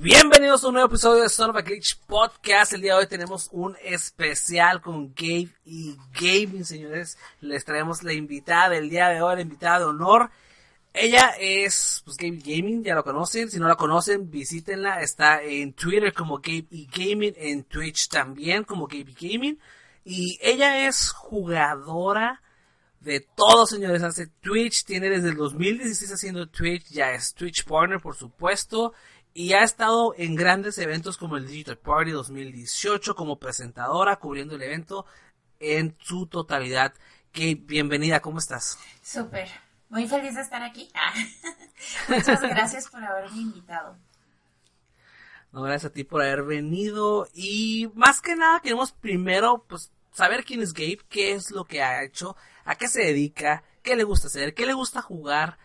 Bienvenidos a un nuevo episodio de Son of a Glitch Podcast. El día de hoy tenemos un especial con Gabe y Gaming, señores. Les traemos la invitada del día de hoy, la invitada de honor. Ella es pues, Gabe Gaming, ya lo conocen. Si no la conocen, visítenla. Está en Twitter como Gabe y Gaming, en Twitch también como Gabe Gaming. Y ella es jugadora de todo, señores. Hace Twitch, tiene desde el 2016 haciendo Twitch, ya es Twitch Partner, por supuesto y ha estado en grandes eventos como el Digital Party 2018 como presentadora cubriendo el evento en su totalidad. Kate, bienvenida, ¿cómo estás? Súper, muy feliz de estar aquí. Muchas gracias por haberme invitado. No, gracias a ti por haber venido y más que nada queremos primero pues saber quién es Gabe, qué es lo que ha hecho, a qué se dedica, qué le gusta hacer, qué le gusta jugar,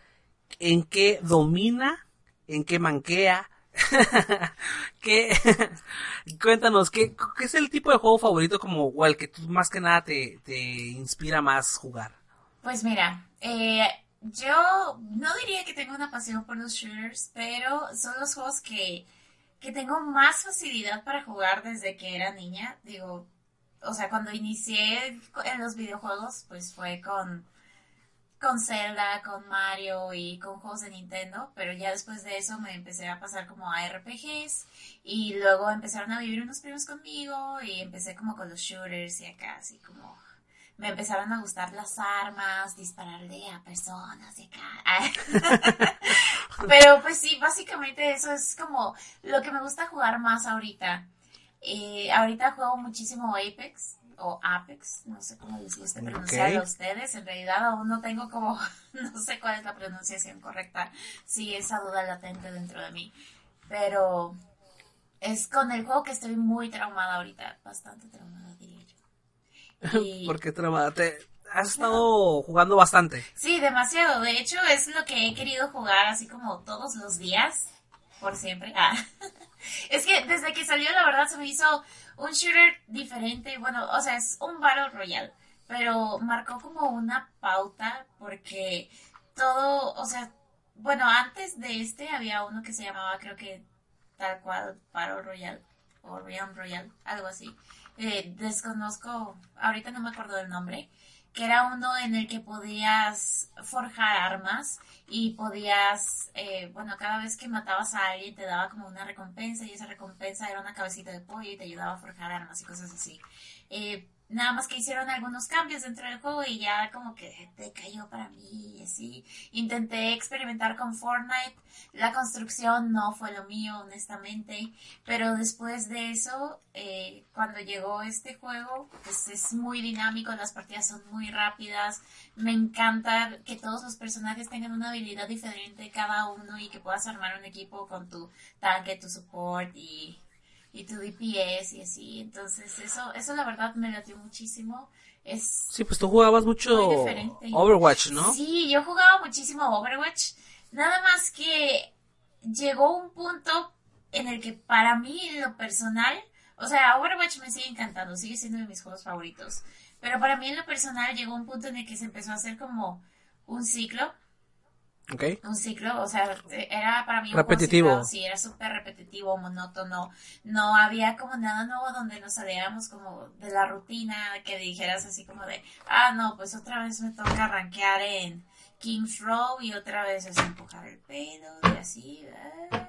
en qué domina, en qué manquea, ¿Qué? Cuéntanos, ¿qué, ¿qué, es el tipo de juego favorito como o el que tú más que nada te, te inspira más jugar? Pues mira, eh, yo no diría que tengo una pasión por los shooters, pero son los juegos que, que tengo más facilidad para jugar desde que era niña. Digo, o sea, cuando inicié en los videojuegos, pues fue con con Zelda, con Mario y con juegos de Nintendo, pero ya después de eso me empecé a pasar como a RPGs y luego empezaron a vivir unos primos conmigo y empecé como con los shooters y acá así como me empezaron a gustar las armas, dispararle a personas y acá. pero pues sí, básicamente eso es como lo que me gusta jugar más ahorita. Eh, ahorita juego muchísimo Apex o Apex, no sé cómo les gusta pronunciar a ustedes, en realidad aún no tengo como, no sé cuál es la pronunciación correcta, sí, esa duda latente dentro de mí, pero es con el juego que estoy muy traumada ahorita, bastante traumada. Y... ¿Por qué traumada? ¿Te has estado jugando bastante? Sí, demasiado, de hecho es lo que he querido jugar así como todos los días, por siempre. Ah. Es que desde que salió la verdad se me hizo un shooter diferente, bueno, o sea, es un Battle Royale, pero marcó como una pauta porque todo, o sea, bueno, antes de este había uno que se llamaba, creo que tal cual, Battle Royale o Realm Royale, algo así. Eh, desconozco, ahorita no me acuerdo del nombre, que era uno en el que podías forjar armas y podías, eh, bueno, cada vez que matabas a alguien te daba como una recompensa y esa recompensa era una cabecita de pollo y te ayudaba a forjar armas y cosas así. Eh, Nada más que hicieron algunos cambios dentro del juego y ya como que te cayó para mí y así. Intenté experimentar con Fortnite. La construcción no fue lo mío, honestamente. Pero después de eso, eh, cuando llegó este juego, pues es muy dinámico, las partidas son muy rápidas. Me encanta que todos los personajes tengan una habilidad diferente cada uno y que puedas armar un equipo con tu tanque, tu support y y tu DPS y así. Entonces, eso, eso la verdad me latió muchísimo. Es sí, pues tú jugabas mucho Overwatch, ¿no? Sí, yo jugaba muchísimo Overwatch. Nada más que llegó un punto en el que para mí, en lo personal, o sea, Overwatch me sigue encantando, sigue siendo de mis juegos favoritos. Pero para mí, en lo personal, llegó un punto en el que se empezó a hacer como un ciclo un ciclo, o sea, era para mí repetitivo. sí, era súper repetitivo, monótono. No había como nada nuevo donde nos saliéramos como de la rutina, que dijeras así como de, ah, no, pues otra vez me toca arranquear en King's Row y otra vez es empujar el pedo y así. Eh.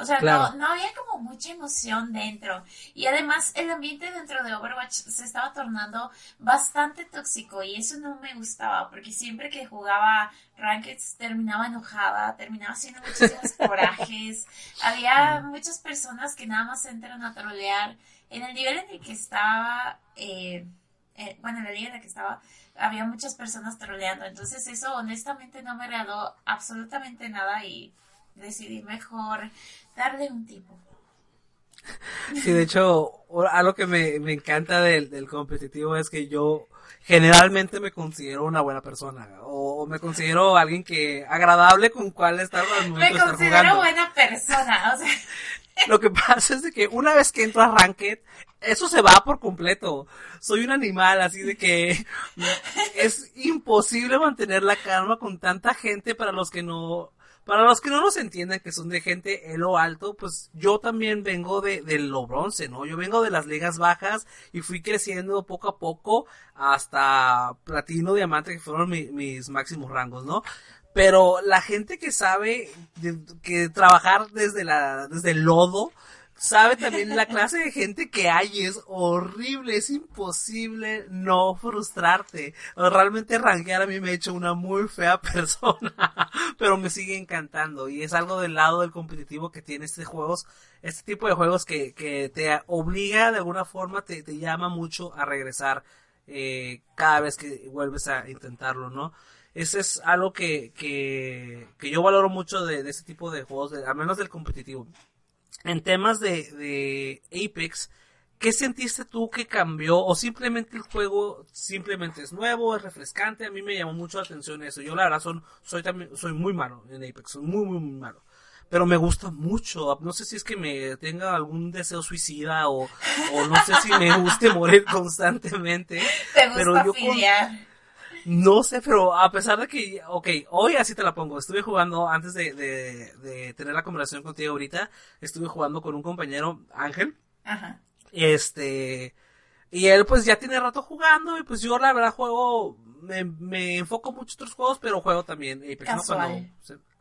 O sea, no, no había como mucha emoción dentro. Y además el ambiente dentro de Overwatch se estaba tornando bastante tóxico y eso no me gustaba porque siempre que jugaba Rankeds terminaba enojada, terminaba haciendo muchísimos corajes. Había muchas personas que nada más entran a trolear. En el nivel en el que estaba, eh, eh, bueno, en el nivel en el que estaba, había muchas personas troleando. Entonces eso honestamente no me agradó absolutamente nada y decidí mejor darle un tipo. Sí, de hecho, algo que me, me encanta del, del competitivo es que yo generalmente me considero una buena persona o, me considero alguien que agradable con cual estar al Me considero buena persona, o sea. Lo que pasa es de que una vez que entro a Ranked, eso se va por completo. Soy un animal, así de que es imposible mantener la calma con tanta gente para los que no para los que no nos entiendan que son de gente en lo alto, pues yo también vengo de, de lo bronce, ¿no? Yo vengo de las ligas bajas y fui creciendo poco a poco hasta platino, diamante, que fueron mis máximos rangos, ¿no? Pero la gente que sabe que trabajar desde la, desde el lodo, sabe también la clase de gente que hay, es horrible, es imposible no frustrarte. Realmente rankear a mí me ha hecho una muy fea persona, pero me sigue encantando y es algo del lado del competitivo que tiene este juegos, este tipo de juegos que, que te obliga de alguna forma, te, te llama mucho a regresar eh, cada vez que vuelves a intentarlo, ¿no? Ese es algo que, que, que yo valoro mucho de, de este tipo de juegos, al menos del competitivo en temas de, de Apex, ¿qué sentiste tú que cambió? ¿O simplemente el juego simplemente es nuevo, es refrescante? A mí me llamó mucho la atención eso. Yo la verdad son, soy también, soy muy malo en Apex, soy muy, muy, muy malo. Pero me gusta mucho. No sé si es que me tenga algún deseo suicida o, o no sé si me guste morir constantemente. ¿Te gusta pero yo no sé, pero a pesar de que, ok, hoy así te la pongo. Estuve jugando, antes de, de, tener la conversación contigo ahorita, estuve jugando con un compañero, Ángel. Ajá. Este, y él pues ya tiene rato jugando y pues yo la verdad juego, me, me enfoco mucho en otros juegos, pero juego también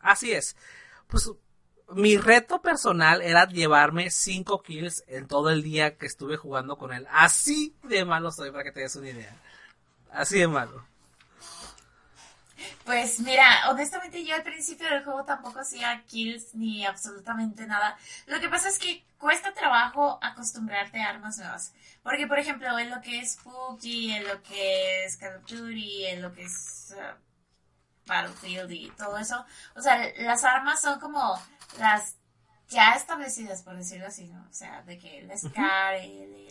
así es. Pues mi reto personal era llevarme 5 kills en todo el día que estuve jugando con él. Así de malo soy, para que te des una idea. Así de malo. Pues mira, honestamente yo al principio del juego tampoco hacía kills ni absolutamente nada. Lo que pasa es que cuesta trabajo acostumbrarte a armas nuevas. Porque, por ejemplo, en lo que es PUBG, en lo que es Call of Duty, en lo que es uh, Battlefield y todo eso, o sea, las armas son como las ya establecidas, por decirlo así, ¿no? O sea, de que el SCAR,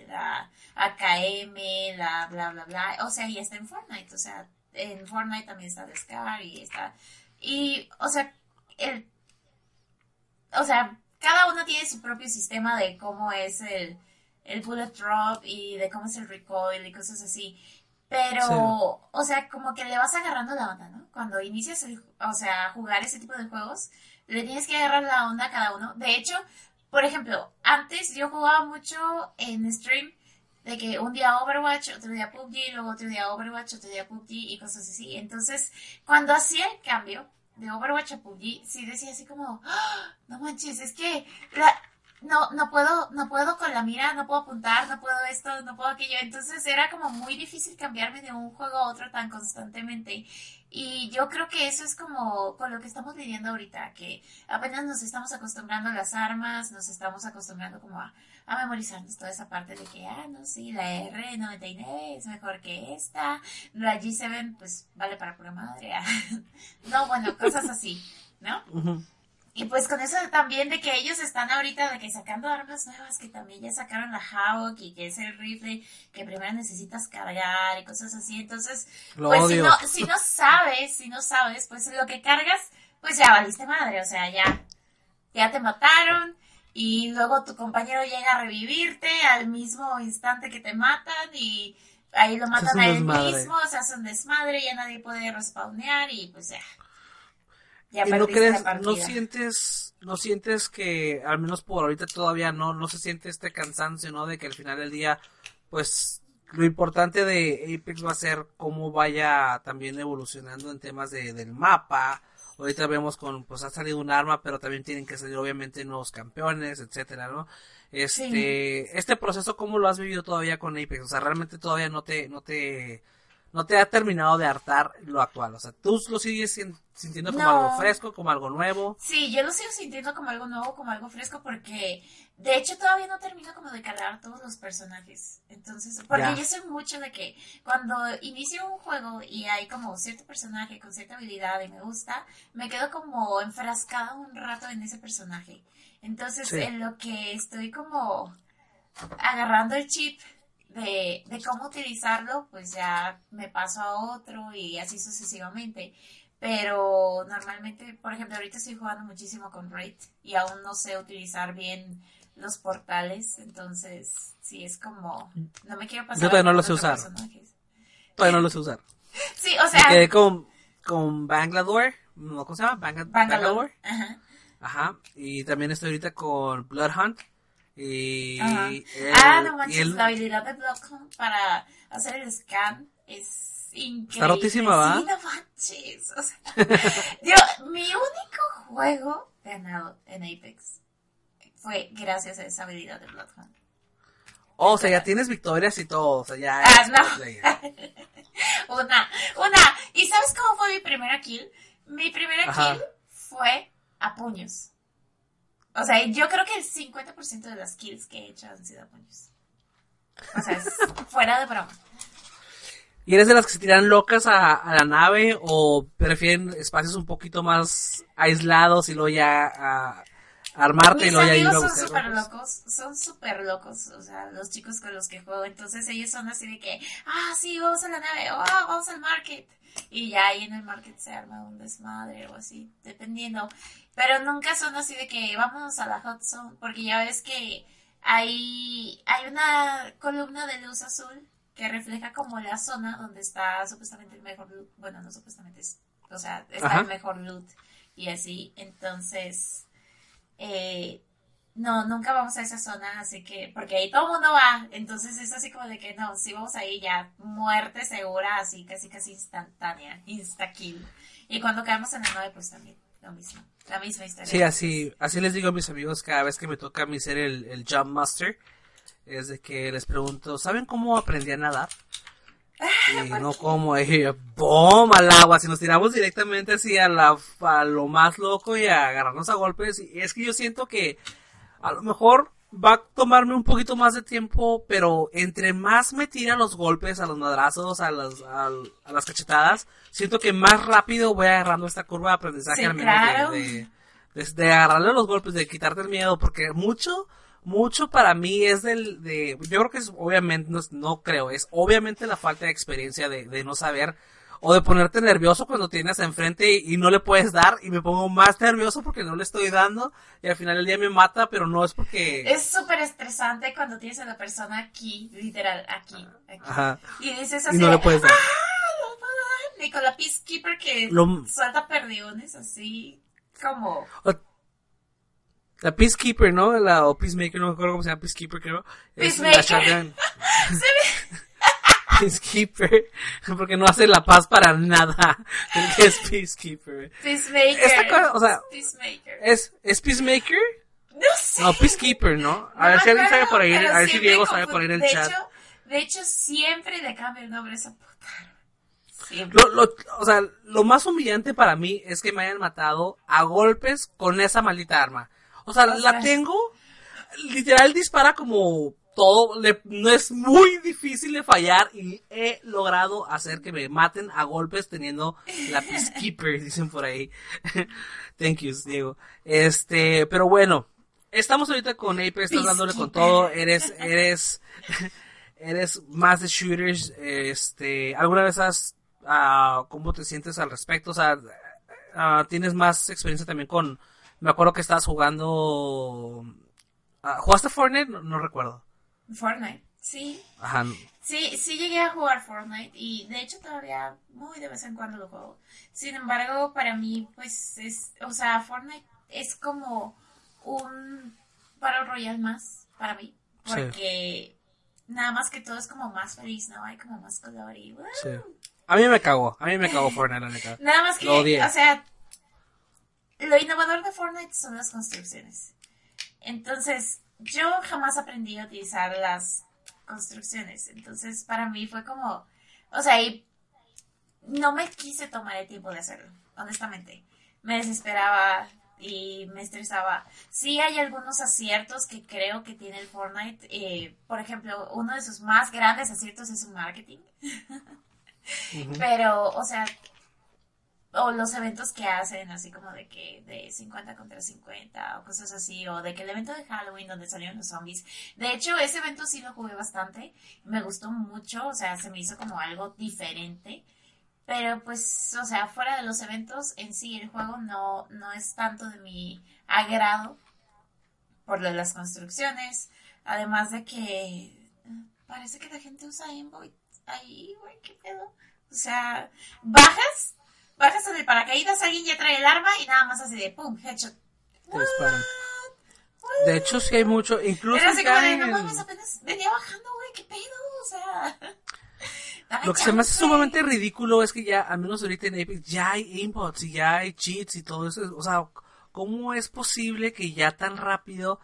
la AKM, la bla, bla, bla, o sea, y está en Fortnite, o sea, en Fortnite también está Scar y está... Y, o sea, el... O sea, cada uno tiene su propio sistema de cómo es el, el bullet drop y de cómo es el recoil y cosas así. Pero, o sea, como que le vas agarrando la onda, ¿no? Cuando inicias, el, o sea, jugar ese tipo de juegos, le tienes que agarrar la onda a cada uno. De hecho, por ejemplo, antes yo jugaba mucho en stream de que un día Overwatch, otro día PUBG, luego otro día Overwatch, otro día PUBG y cosas así. Entonces, cuando hacía el cambio de Overwatch a PUBG, sí decía así como, ¡Ah! no manches, es que no, no puedo, no puedo con la mira, no puedo apuntar, no puedo esto, no puedo aquello. Entonces era como muy difícil cambiarme de un juego a otro tan constantemente. Y yo creo que eso es como con lo que estamos viviendo ahorita, que apenas nos estamos acostumbrando a las armas, nos estamos acostumbrando como a, a memorizarnos toda esa parte de que, ah, no, sí, la R99 es mejor que esta, la G7 pues vale para pura madre. no, bueno, cosas así, ¿no? Y pues con eso también de que ellos están ahorita de que sacando armas nuevas, que también ya sacaron la Hawk y que es el rifle que primero necesitas cargar y cosas así. Entonces, pues si no, si no sabes, si no sabes, pues lo que cargas, pues ya valiste madre, o sea, ya, ya te mataron, y luego tu compañero llega a revivirte al mismo instante que te matan y ahí lo matan a él mismo, se hace un desmadre, ya nadie puede respawnear y pues ya. Ya ¿Y no crees, no sientes, no sientes que, al menos por ahorita todavía no, no se siente este cansancio, ¿no? De que al final del día, pues, lo importante de Apex va a ser cómo vaya también evolucionando en temas de, del mapa, Ahorita vemos con, pues ha salido un arma, pero también tienen que salir obviamente nuevos campeones, etcétera, ¿no? Este, este proceso, ¿cómo lo has vivido todavía con Apex? O sea, realmente todavía no te, no te, no te ha terminado de hartar lo actual. O sea, tú lo sigues sin- sintiendo como No. algo fresco, como algo nuevo. Sí, yo lo sigo sintiendo como algo nuevo, como algo fresco, porque de hecho todavía no termino como de calar todos los personajes. Entonces, porque yo sé mucho de que cuando inicio un juego y hay como cierto personaje con cierta habilidad y me gusta, me quedo como enfrascada un rato en ese personaje. Entonces, Sí. en lo que estoy como agarrando el chip de, de cómo utilizarlo, pues ya me paso a otro y así sucesivamente. Pero normalmente, por ejemplo, ahorita estoy jugando muchísimo con Raid y aún no sé utilizar bien los portales, entonces sí es como no me quiero pasar Yo todavía no lo sé usar. personajes. Todavía no lo sé usar. Sí, o Me sea, quedé con, con Bangalore. ¿no? ¿Cómo se llama? Banga- Bangalore. Ajá. Ajá. Y también estoy ahorita con Blood Hunt. Y, Ajá. el- ah, no manches, el- la habilidad de Bloodhound para hacer el scan es increíble. rotísima, ¿va? Sí, no manches. O sea, yo, mi único juego ganado en Apex fue gracias a esa habilidad de Bloodhound. Oh, o sea, ya tienes victorias y todo. O sea, ya. Ah, no. Una, una. ¿Y sabes cómo fue mi primera kill? Mi primera Ajá. kill fue a puños. O sea, yo creo que el 50% de las kills que he hecho han sido a puños. O sea, es fuera de broma. ¿Y eres de las que se tiran locas a, a la nave o prefieren espacios un poquito más aislados y luego ya a, armarte y Mis luego ya ir a amigos son buscar súper locos? son súper locos, o sea, los chicos con los que juego, entonces ellos son así de que, ah, sí, vamos a la nave, oh, vamos al market, y ya ahí en el market se arma un desmadre o así, dependiendo, pero nunca son así de que vámonos a la hot zone, porque ya ves que hay, hay una columna de luz azul que refleja como la zona donde está supuestamente el mejor loot, bueno, no supuestamente, es- o sea, está Ajá. el mejor loot, y así, entonces eh, no, nunca vamos a esa zona, así que, porque ahí todo el mundo va, entonces es así como de que no, si vamos ahí ya, muerte segura, así casi casi instantánea, insta kill. Y cuando caemos en la nave, pues también, lo mismo, la misma historia. Sí, así, así les digo a mis amigos cada vez que me toca a mí ser el, el Jump Master. Es de que les pregunto, ¿saben cómo aprendí a nadar? Y no como, eh, ¡boom! al agua, si nos tiramos directamente así a, la, a lo más loco y a agarrarnos a golpes. Y es que yo siento que a lo mejor va a tomarme un poquito más de tiempo, pero entre más me tira los golpes, a los madrazos, a las, a, a las cachetadas, siento que más rápido voy agarrando esta curva de aprendizaje Sí, al menos de, de, de agarrarle los golpes, de quitarte el miedo, porque mucho, mucho para mí es del, de, yo creo que es obviamente, no, no creo, es obviamente la falta de experiencia de, de no saber, o de ponerte nervioso cuando tienes enfrente y, y no le puedes dar, y me pongo más nervioso porque no le estoy dando, y al final del día me mata, pero no es porque... Es súper estresante cuando tienes a la persona aquí, literal, aquí, aquí. Ajá. Y dices Y así, no de, le puedes dar. "Ah, no puedo dar", ni con la Peacekeeper que Lo- suelta perdiones así, como... O- La Peacekeeper, ¿no? La, o Peacemaker, no me acuerdo cómo se llama Peacekeeper, creo. Es la Peacemaker. shotgun. Peacekeeper. Porque no hace la paz para nada. El que es Peacekeeper. Peacemaker. Esta cosa, o sea, Peacemaker. ¿Es, ¿Es Peacemaker? No sé. No, Peacekeeper, ¿no? A No ver si alguien sabe por ahí, a ver si Diego sabe por ahí en el de chat. Hecho, de hecho, siempre le cambio el nombre a esa puta. Lo, lo, o sea, lo más humillante para mí es que me hayan matado a golpes con esa maldita arma. O sea, O la sea- tengo, literal dispara como todo, le- no es muy difícil de fallar y he logrado hacer que me maten a golpes teniendo la Peacekeeper, dicen por ahí. Thank you, Diego. Este, pero bueno, estamos ahorita con Ape, estás dándole con todo, eres, eres, eres más de shooters, este, ¿alguna vez has, ah, cómo te sientes al respecto? O sea, ah, tienes más experiencia también con, me acuerdo que estabas jugando, ah, ¿jugaste Fortnite? No, no recuerdo. Fortnite. Sí. Ajá. Sí, sí llegué a jugar Fortnite y de hecho todavía muy de vez en cuando lo juego. Sin embargo, para mí, pues es, o sea, Fortnite es como un Battle Royale más para mí. Sí. Porque nada más que todo es como más feliz, ¿no? Hay como más color y... ¡wow! Sí. A mí me cagó, a mí me cagó Fortnite, la neta. Nada más que, Lo odié. o sea, lo innovador de Fortnite son las construcciones. Entonces, yo jamás aprendí a utilizar las construcciones. Entonces, para mí fue como, o sea, y no me quise tomar el tiempo de hacerlo, honestamente. Me desesperaba y me estresaba. Sí hay algunos aciertos que creo que tiene el Fortnite. Eh, por ejemplo, uno de sus más grandes aciertos es su marketing. Pero, o sea, o los eventos que hacen, así como de que de 50 contra 50 o cosas así, o de que el evento de Halloween donde salieron los zombies. De hecho, ese evento sí lo jugué bastante, me gustó mucho, o sea, se me hizo como algo diferente. Pero pues, o sea, fuera de los eventos en sí, el juego no, no es tanto de mi agrado por lo de las construcciones. Además de que parece que la gente usa Envoy ahí, güey, qué pedo. O sea, bajas bajas en el paracaídas, alguien ya trae el arma y nada más así de pum, headshot. De hecho, sí hay mucho, incluso. Era así como de, no mames, apenas venía bajando, güey, qué pedo, o sea. Lo que se me hace sumamente ridículo es que ya, al menos ahorita en Apex, ya hay inputs y ya hay cheats y todo eso. O sea, ¿cómo es posible que ya tan rápido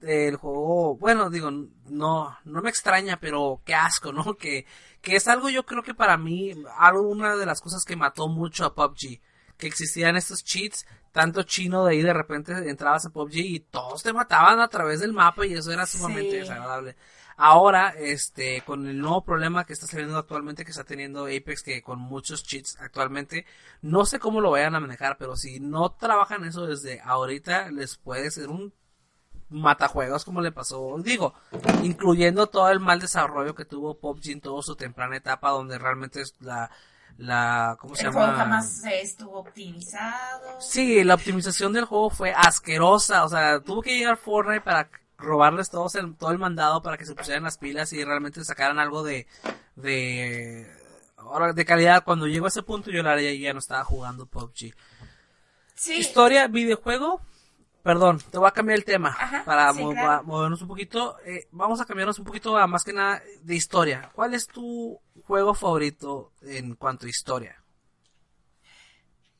el juego, bueno, digo, no, no me extraña, pero qué asco, ¿no? Que, que es algo yo creo que para mí, algo, una de las cosas que mató mucho a PUBG, que existían estos cheats, tanto chino de ahí de repente entrabas a PUBG y todos te mataban a través del mapa y eso era sumamente desagradable. Ahora, este, con el nuevo problema que está saliendo actualmente, que está teniendo Apex, que con muchos cheats actualmente, no sé cómo lo vayan a manejar, pero si no trabajan eso desde ahorita, les puede ser un matajuegos como le pasó, digo, incluyendo todo el mal desarrollo que tuvo PUBG en toda su temprana etapa donde realmente la la ¿cómo se el llama? Juego jamás estuvo optimizado. Sí, la optimización del juego fue asquerosa, o sea, tuvo que llegar Fortnite para robarles todo el, todo el mandado para que se pusieran las pilas y realmente sacaran algo de de de calidad. Cuando llegó a ese punto yo la ya no estaba jugando PUBG. Sí. Historia, videojuego, Perdón, te voy a cambiar el tema para movernos un poquito. Eh, vamos a cambiarnos un poquito a más que nada de historia. ¿Cuál es tu juego favorito en cuanto a historia?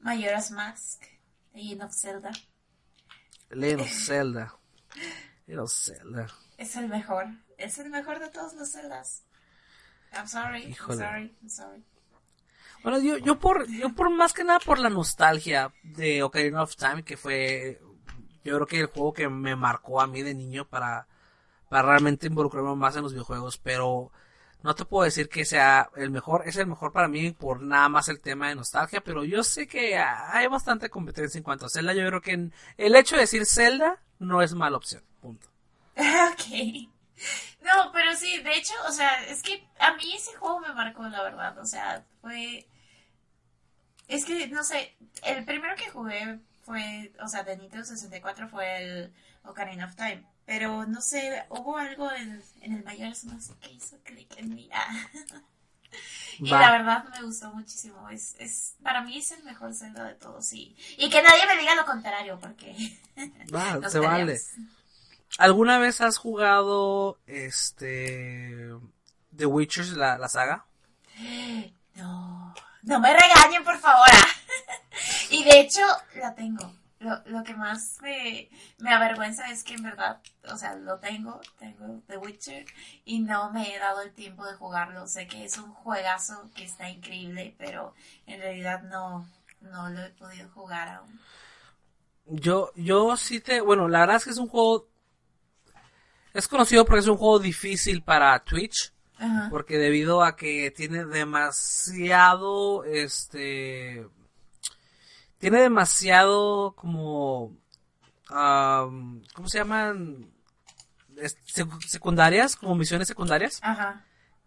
Majora's Mask, Legend of Zelda. Legend of Zelda. Legend of Zelda. Es el mejor. Es el mejor de todos los Zeldas. I'm sorry. I'm sorry. I'm sorry. Bueno, yo, yo por, yo por más que nada por la nostalgia de Ocarina of Time, que fue yo creo que el juego que me marcó a mí de niño para, para realmente involucrarme más en los videojuegos, pero no te puedo decir que sea el mejor, es el mejor para mí por nada más el tema de nostalgia, pero yo sé que hay bastante competencia en cuanto a Zelda, yo creo que el hecho de decir Zelda no es mala opción, punto. ok. No, pero sí, de hecho, o sea, es que a mí ese juego me marcó, la verdad, o sea, fue... Es que, no sé, el primero que jugué fue, o sea, de Nintendo 64 fue el Ocarina of Time. Pero no sé, hubo algo en, en el mayor no sé qué hizo clic en mí. Y la verdad me gustó muchísimo. Es, es, para mí es el mejor Zelda de todos. Y, y que nadie me diga lo contrario, porque. Va, se vale. ¿Alguna vez has jugado este. The Witcher, la, la saga? No. No me regañen, por favor. y de hecho, la tengo. Lo, lo que más me, me, avergüenza es que en verdad, o sea, lo tengo, tengo The Witcher y no me he dado el tiempo de jugarlo. Sé que es un juegazo que está increíble, pero en realidad no, no lo he podido jugar aún. Yo, yo sí te, bueno, la verdad es que es un juego, es conocido porque es un juego difícil para Twitch porque debido a que tiene demasiado, este, tiene demasiado como, ¿cómo se llaman? secundarias, como misiones secundarias.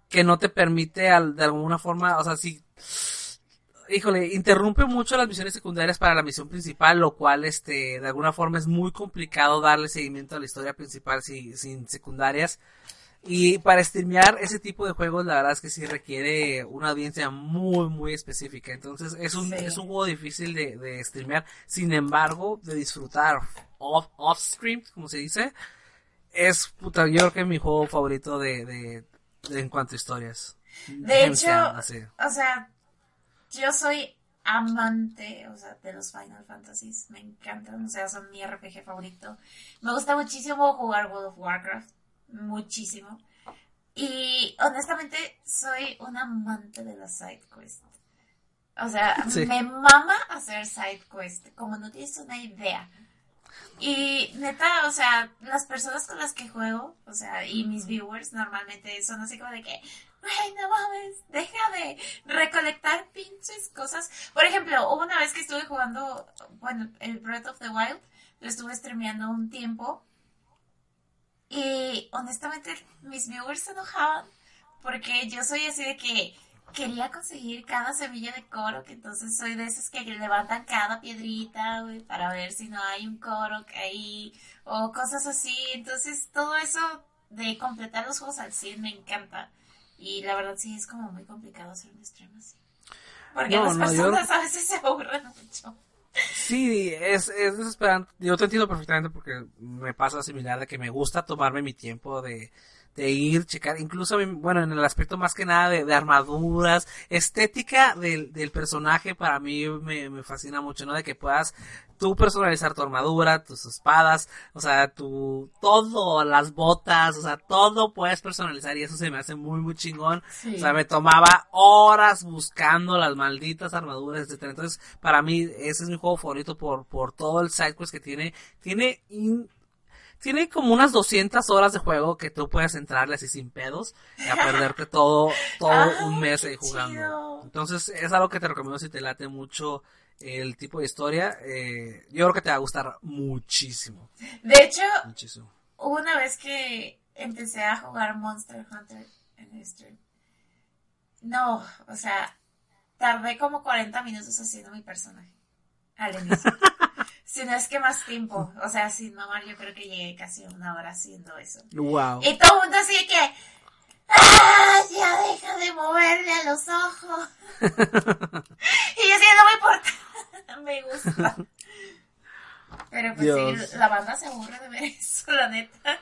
Que no te permite de alguna forma, o sea, si, híjole, interrumpe mucho las misiones secundarias para la misión principal, lo cual, este, de alguna forma es muy complicado darle seguimiento a la historia principal sin secundarias. Y para streamear ese tipo de juegos, la verdad es que sí requiere una audiencia muy, muy específica. Entonces, es un, es un juego difícil de, de streamear. Sin embargo, de disfrutar off, off stream, como se dice, es puta, yo creo que es mi juego favorito de, de, en cuanto a historias. De hecho, o sea, yo soy amante, o sea, de los Final Fantasies. Me encantan, o sea, son mi RPG favorito. Me gusta muchísimo jugar World of Warcraft muchísimo. Y honestamente soy un amante de la side quest. O sea, me mama hacer side quest, como no tienes una idea. Y neta, o sea, las personas con las que juego, o sea, y mis viewers normalmente son así como de que, ay, no mames, deja de recolectar pinches cosas. Por ejemplo, hubo una vez que estuve jugando, bueno, el Breath of the Wild, lo estuve streameando un tiempo. Y honestamente, mis viewers se enojaban porque yo soy así de que quería conseguir cada semilla de coro, que entonces soy de esos que levantan cada piedrita, güey, para ver si no hay un coro ahí, o cosas así. Entonces, todo eso de completar los juegos al 100 me encanta. Y la verdad sí es como muy complicado hacer un stream así. Porque las personas a veces se aburren mucho. Sí, es, es desesperante. Yo te entiendo perfectamente porque me pasa similar de que me gusta tomarme mi tiempo de de ir, checar, incluso, bueno, en el aspecto más que nada de, armaduras, estética del, del personaje para mí me, me, fascina mucho, ¿no? De que puedas tú personalizar tu armadura, tus espadas, o sea, tu, todo, las botas, o sea, todo puedes personalizar y eso se me hace muy, muy chingón. O sea, me tomaba horas buscando las malditas armaduras, etcétera. Entonces, para mí, ese es mi juego favorito por, por todo el sidequest que tiene. Tiene tiene como unas 200 horas de juego que tú puedes entrarle así sin pedos y a perderte todo, todo ah, un mes ahí jugando. Entonces es algo que te recomiendo si te late mucho el tipo de historia. Eh, yo creo que te va a gustar muchísimo. De hecho, hubo una vez que empecé a jugar Monster Hunter en stream. No, o sea, tardé como 40 minutos haciendo mi personaje al inicio. Si no es que más tiempo. O sea, sin mamar, yo creo que llegué casi una hora haciendo eso. Wow. Y todo el mundo así que. ¡Ah! Ya deja de moverle a los ojos. y yo así, no me importa. me gusta. Pero pues sí, la banda se aburre de ver eso, la neta.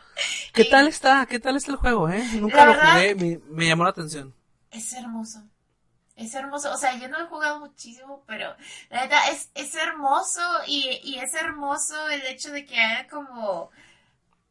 ¿Qué tal está? ¿Qué tal está el juego, eh? Nunca lo jugué, me, me llamó la atención. Es hermoso. Es hermoso, o sea, yo no he jugado muchísimo, pero la verdad es, es hermoso y, y es hermoso el hecho de que haya como,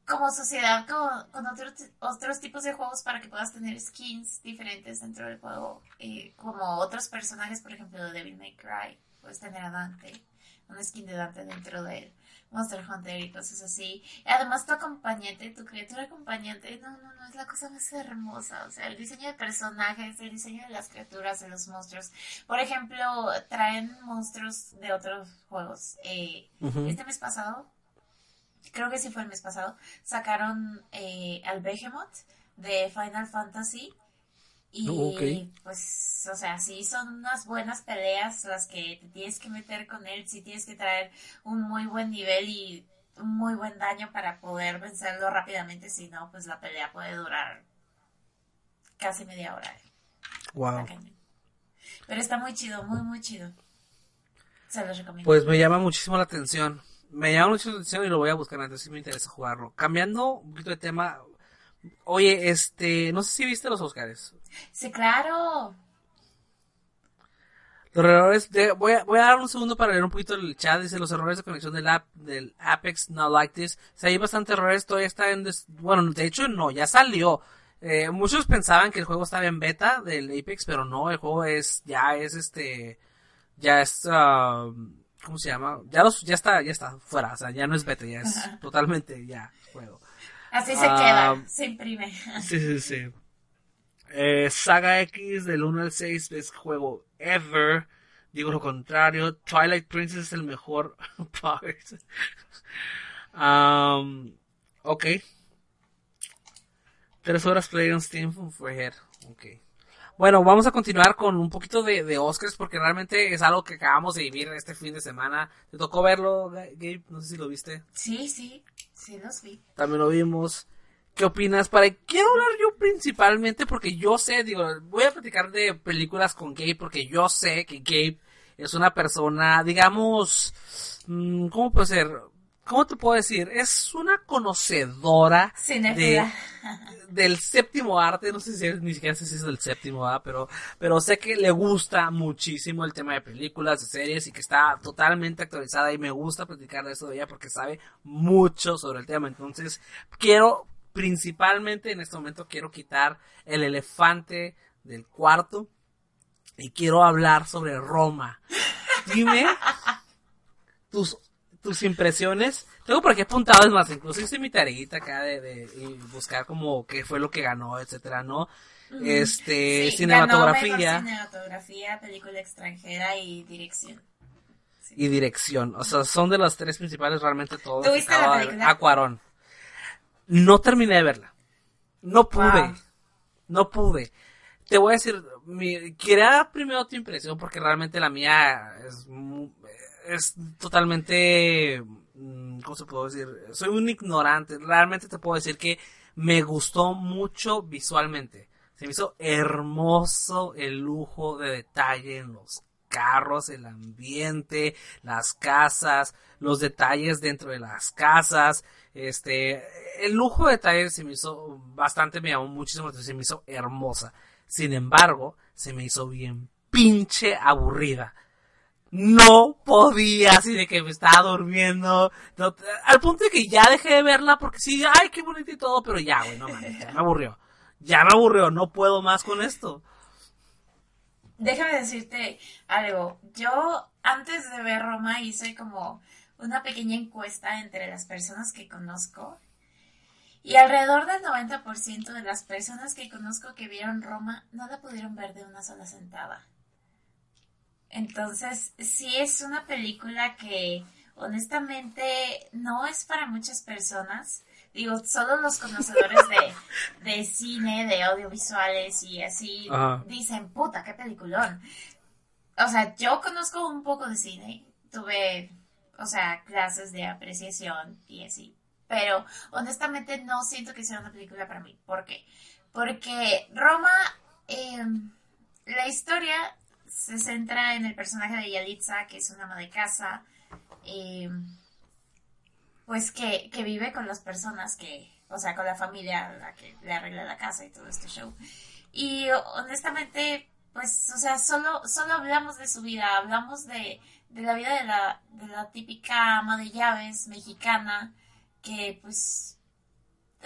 como sociedad con, con otros, otros tipos de juegos para que puedas tener skins diferentes dentro del juego, eh, como otros personajes, por ejemplo, de Devil May Cry, puedes tener a Dante, una skin de Dante dentro de él. Monster Hunter y cosas así. Y además tu acompañante, tu criatura acompañante, no, no, no, es la cosa más hermosa. O sea, el diseño de personajes, el diseño de las criaturas, de los monstruos. Por ejemplo, traen monstruos de otros juegos. Eh, Este mes pasado, creo que sí fue el mes pasado, sacaron eh, al Behemoth de Final Fantasy y pues, o sea, sí son unas buenas peleas las que te tienes que meter con él, sí tienes que traer un muy buen nivel y un muy buen daño para poder vencerlo rápidamente, si no, pues la pelea puede durar casi media hora. Wow. Pero está muy chido, muy, muy chido. Se los recomiendo. Pues me llama muchísimo la atención. Me llama muchísimo la atención y lo voy a buscar antes si me interesa jugarlo. Cambiando un poquito de tema, Oye, este, no sé si viste los Oscars. Sí, claro. Los errores, de, voy, a, voy a dar un segundo para leer un poquito el chat. Dice los errores de conexión del app, del Apex No Like This. O sea, hay bastantes errores, todavía está en, bueno, de hecho no, ya salió. Eh, muchos pensaban que el juego estaba en beta del Apex, pero no, el juego es, ya es este, ya es, uh, ¿cómo se llama? Ya los, ya está, ya está fuera, o sea, ya no es beta, ya es totalmente ya juego. Así se queda, ah, se imprime. Sí, sí, sí. Eh, Saga X del 1 al 6 es juego ever. Digo lo contrario. Twilight Princess es el mejor part. um, ok. Tres horas play on Steam fue Ok. Bueno, vamos a continuar con un poquito de, de, Oscars porque realmente es algo que acabamos de vivir este fin de semana. ¿Te tocó verlo, Gabe? No sé si lo viste. Sí, sí. Sí, los vi. También lo vimos. ¿Qué opinas? Para quiero hablar yo principalmente porque yo sé, digo, voy a platicar de películas con Gabe porque yo sé que Gabe es una persona, digamos, mm, ¿cómo puede ser? ¿Cómo te puedo decir? Es una conocedora de, del séptimo arte, no sé si ni siquiera sé si es del séptimo, pero, pero sé que le gusta muchísimo el tema de películas, de series y que está totalmente actualizada y me gusta platicar de eso de ella porque sabe mucho sobre el tema. Entonces, quiero, principalmente en este momento, quiero quitar el elefante del cuarto y quiero hablar sobre Roma. Dime tus, tus impresiones. Tengo por aquí apuntado, es más, incluso hice mi tareita acá de, de, buscar como qué fue lo que ganó, etcétera, ¿no? Este, cinematografía. cinematografía, película extranjera y dirección. Y dirección. O sea, son de los tres principales realmente todos. ¿Tuviste la película? Acuarón. No terminé de verla. No pude. No pude. Te voy a decir, mi, quería primero tu impresión porque realmente la mía es, es totalmente, mm, ¿cómo se puede decir? Soy un ignorante. Realmente te puedo decir que me gustó mucho visualmente. Se me hizo hermoso el lujo de detalle en los carros, el ambiente, las casas, los detalles dentro de las casas. Este, el lujo de detalles se me hizo bastante, me llamó muchísimo, se me hizo hermosa. Sin embargo, se me hizo bien pinche aburrida. No podía, así de que me estaba durmiendo. al punto de que ya dejé de verla porque sí, ay, qué bonito y todo, pero ya, güey, no mames, ya me aburrió. Ya me aburrió, no puedo más con esto. Déjame decirte algo. Yo, antes de ver Roma, hice como una pequeña encuesta entre las personas que conozco y alrededor del 90% de las personas que conozco que vieron Roma no la pudieron ver de una sola sentada. Entonces, sí es una película que honestamente no es para muchas personas. Digo, solo los conocedores de, cine, de audiovisuales y así dicen, puta, qué peliculón. O sea, yo conozco un poco de cine. Tuve, o sea, clases de apreciación y así pero honestamente no siento que sea una película para mí. ¿Por qué? Porque Roma, em, la historia se centra en el personaje de Yalitza, que es una ama de casa, em, pues que, que, vive con las personas que, o sea, con la familia a la que le arregla la casa y todo este show. Y honestamente, pues, o sea, solo, solo hablamos de su vida, hablamos de, de la vida de la, de la típica ama de llaves mexicana, que pues,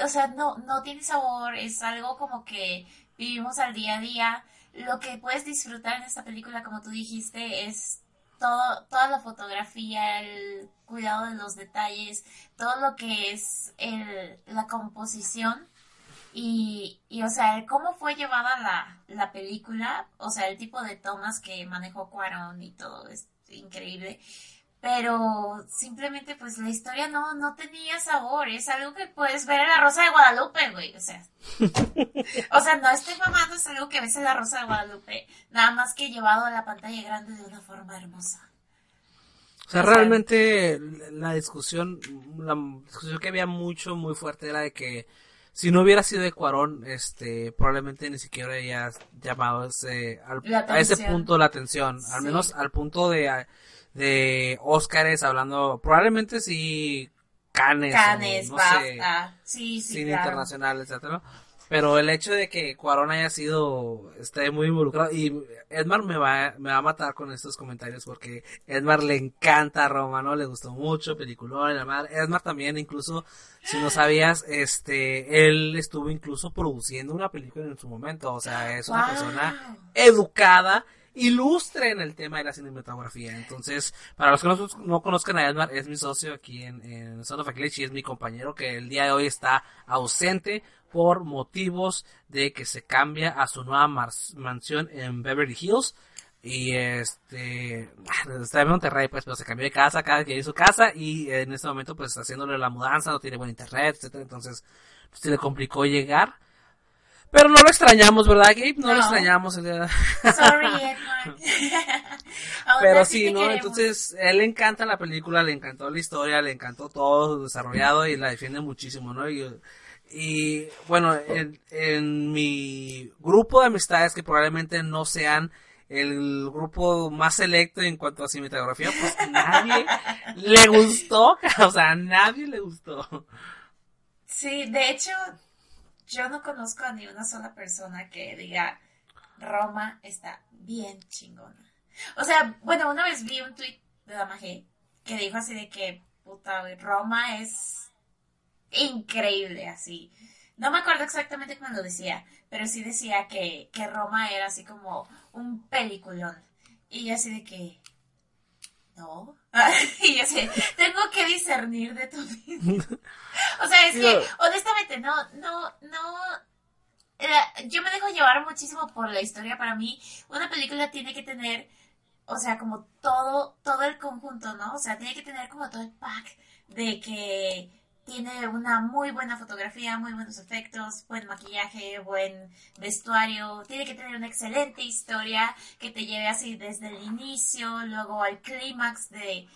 o sea, no, no tiene sabor, es algo como que vivimos al día a día. Lo que puedes disfrutar en esta película, como tú dijiste, es todo, toda la fotografía, el cuidado de los detalles, todo lo que es el, la composición. Y, y, o sea, cómo fue llevada la, la película, o sea, el tipo de tomas que manejó Cuarón y todo es increíble pero simplemente pues la historia no, no tenía sabor, es algo que puedes ver en la Rosa de Guadalupe, güey, o sea, o sea, no estoy mamando, es algo que ves en la Rosa de Guadalupe, nada más que llevado a la pantalla grande de una forma hermosa. O sea, realmente la discusión, la discusión que había mucho, muy fuerte era de que si no hubiera sido de Cuarón, este, probablemente ni siquiera había llamado ese, a ese punto la atención, al menos al punto de de Óscares hablando, probablemente sí Canes, Canes, sí, sí, cine internacional, etcétera. Pero el hecho de que Cuarón haya sido, esté muy involucrado, y Edmar me va, me va a matar con estos comentarios porque Edmar le encanta a Roma, ¿no? Le gustó mucho, peliculón, Edmar también, incluso, si no sabías, este, él estuvo incluso produciendo una película en su momento, o sea, es una persona educada ilustre en el tema de la cinematografía. Entonces, para los que no, conozcan a Edmar, es mi socio aquí en, en Son of y es mi compañero que el día de hoy está ausente por motivos de que se cambia a su nueva mansión en Beverly Hills. Y este, está en Monterrey, pues, pero se cambió de casa cada que su casa y en este momento, pues, haciéndole la mudanza, no tiene buen internet, etcétera. Entonces, pues, se le complicó llegar. Pero no lo extrañamos, ¿verdad, Gabe? No, lo extrañamos. Sorry, Edward. Pero sí, ¿no? Entonces, él le encanta la película, le encantó la historia, le encantó todo desarrollado y la defiende muchísimo, ¿no? Y, bueno, en, en mi grupo de amistades que probablemente no sean el grupo más selecto en cuanto a cinematografía, pues nadie le gustó, o sea, a nadie le gustó. Sí, de hecho, yo no conozco a ni una sola persona que diga Roma está bien chingona. O sea, bueno, una vez vi un tweet de Damagé que dijo así de que, puta, Roma es increíble, así. no me acuerdo exactamente cómo lo decía, pero sí decía que, que Roma era así como un peliculón. Y yo así de que, no. y yo así, tengo que discernir de tu vida. o sea, es que, honestamente, no, no, no. eh, yo me dejo llevar muchísimo por la historia. Para mí, una película tiene que tener, o sea, como todo, todo el conjunto, ¿no? O sea, tiene que tener como todo el pack de que tiene una muy buena fotografía, muy buenos efectos, buen maquillaje, buen vestuario. Tiene que tener una excelente historia que te lleve así desde el inicio, luego al clímax de,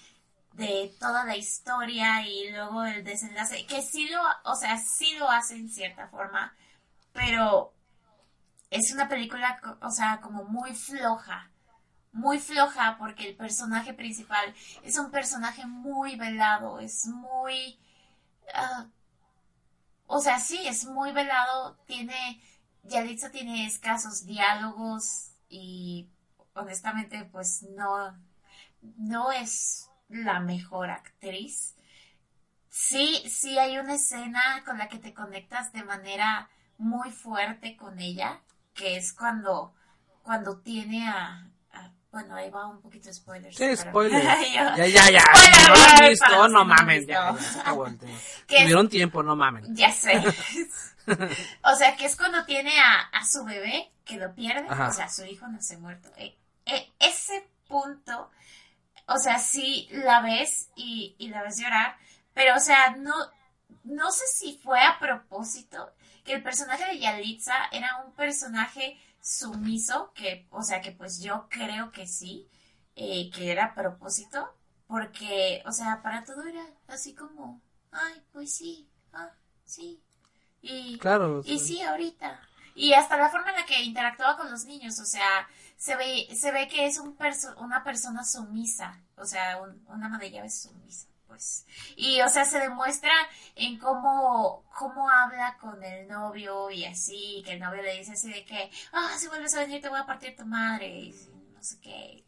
de toda la historia y luego el desenlace. Que sí lo, o sea, sí lo hace en cierta forma, pero es una película, o sea, como muy floja. Muy floja porque el personaje principal es un personaje muy velado, es muy... ah, o sea, sí, es muy velado, tiene... Yalitza tiene escasos diálogos y honestamente pues no, no es la mejor actriz. Sí, sí hay una escena con la que te conectas de manera muy fuerte con ella, que es cuando, cuando tiene a, a- bueno, ahí va un poquito de spoilers. Sí, pero- spoiler. Yo- Ya, ya, ya. Si no lo han visto, no no mamen. han Ya, visto. ya se acabó el tema. que es- Tuvieron tiempo, no mamen. Ya sé. o sea, que es cuando tiene a, a su bebé, que lo pierde, Ajá. o sea, su hijo nace muerto. Eh, eh, ese punto, o sea, sí la ves y, y la ves llorar, pero o sea, no, no sé si fue a propósito que el personaje de Yalitza era un personaje sumiso, que, o sea, que pues yo creo que sí, eh, que era a propósito, porque, o sea, para todo era así como, ay, pues sí, ah, sí. Y, Claro. y sí, ahorita. Y hasta la forma en la que interactúa con los niños, o sea, se ve, se ve que es un perso- una persona sumisa, o sea, un- una ama de llaves sumisa, pues. Y, o sea, se demuestra en cómo, cómo habla con el novio y así, que el novio le dice así de que, ah, si vuelves a venir te voy a partir tu madre, y no sé qué.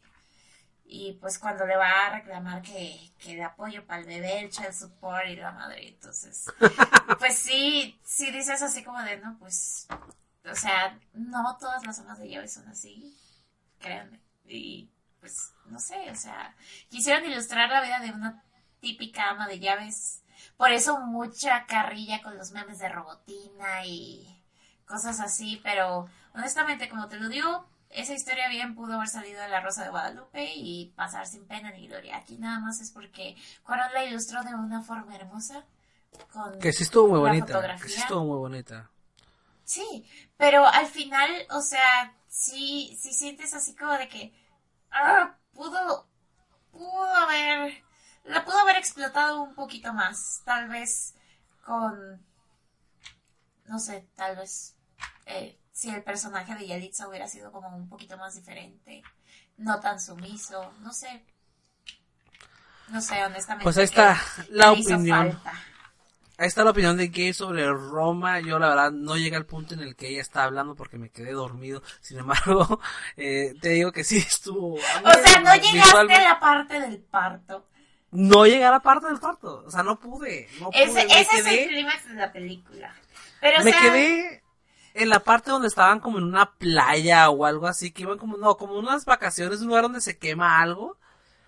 Y pues cuando le va a reclamar que, que de apoyo para el bebé, el child support y la madre, entonces, pues sí, sí dices así como de, no, pues, o sea, no todas las amas de llaves son así, créanme. Y pues, no sé, o sea, quisieron ilustrar la vida de una típica ama de llaves. Por eso mucha carrilla con los memes de robotina y cosas así, pero honestamente, como te lo digo, esa historia bien pudo haber salido de La Rosa de Guadalupe y pasar sin pena ni gloria. Aquí nada más es porque Cuarón la ilustró de una forma hermosa. Con Que sí estuvo muy la bonita. Que sí fotografía. estuvo muy bonita. Sí, pero al final, o sea, sí, sí sientes así como de que ah, pudo, pudo haber, la pudo haber explotado un poquito más, tal vez con, no sé, tal vez eh, si el personaje de Yalitza hubiera sido como un poquito más diferente, no tan sumiso, no sé, no sé, honestamente. Pues ahí está la opinión. Ahí está la opinión de Gay sobre Roma. Yo la verdad no llegué al punto en el que ella está hablando porque me quedé dormido. Sin embargo, eh, te digo que sí estuvo. O sea, no llegaste a la parte del parto. No llegué a la parte del parto. O sea, no pude. No pude. Ese, ese es el quedé, clímax de la película. Pero, o me sea, quedé en la parte donde estaban como en una playa o algo así. Que iban como, no, como unas vacaciones, un lugar donde se quema algo.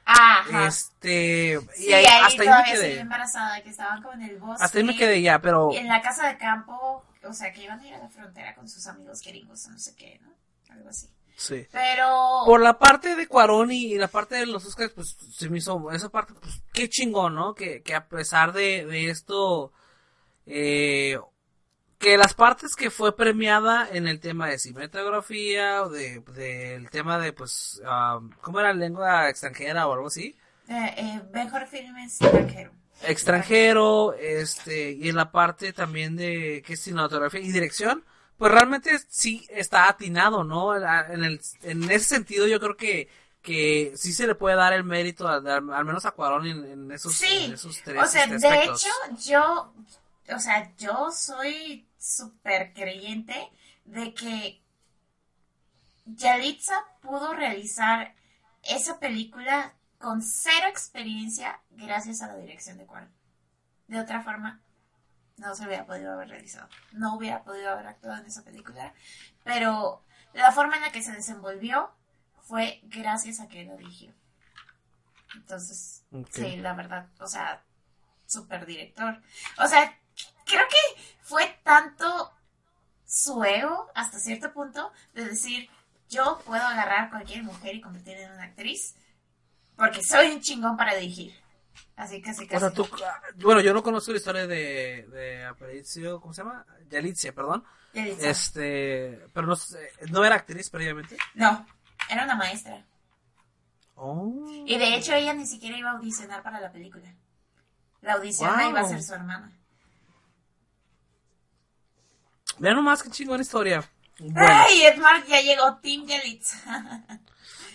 Ajá. Este. sí, y ahí, ahí hasta ahí me quedé. embarazada, que estaban como en el bosque. Hasta ahí me quedé ya, pero. En la casa de campo, o sea, que iban a ir a la frontera con sus amigos gringos o no sé qué, ¿no? Algo así. Sí. Pero... Por la parte de Cuarón y la parte de los Oscars, pues se me hizo esa parte, pues qué chingón, ¿no? Que, que a pesar de, de esto, eh, que las partes que fue premiada en el tema de cinematografía o de, del tema de, pues, ah, ¿cómo era lengua extranjera o algo así? Eh, eh, mejor film extranjero. Extranjero, este, y en la parte también de, que es cinematografía y dirección, pues realmente sí está atinado, ¿no? En, el, en ese sentido yo creo que, que sí se le puede dar el mérito, a- al, al menos a Cuarón en, en esos, Sí, en esos tres O sea, este, de aspectos. hecho, yo, o sea, yo soy súper creyente de que Yalitza pudo realizar esa película con cero experiencia gracias a la dirección de Cuarón. De otra forma, no se hubiera podido haber realizado. No hubiera podido haber actuado en esa película. Pero la forma en la que se desenvolvió fue gracias a que lo dirigió. Entonces, sí, la verdad, o sea, super director. O sea, creo que fue tanto su ego hasta cierto punto de decir, yo puedo agarrar a cualquier mujer y convertirla en una actriz porque soy un chingón para dirigir. Así casi O casi. sea, tú, bueno, yo no conozco la historia de, de Aparicio, ¿cómo se llama? Yalitza, perdón. Este, pero no, no era actriz previamente. No, era una maestra. Oh. Y de hecho ella ni siquiera iba a audicionar para la película. La audición la Wow. iba a hacer su hermana. Vean nomás qué chingona historia. Bueno, ¡Ay! Edmar ya llegó, Team Yalitza.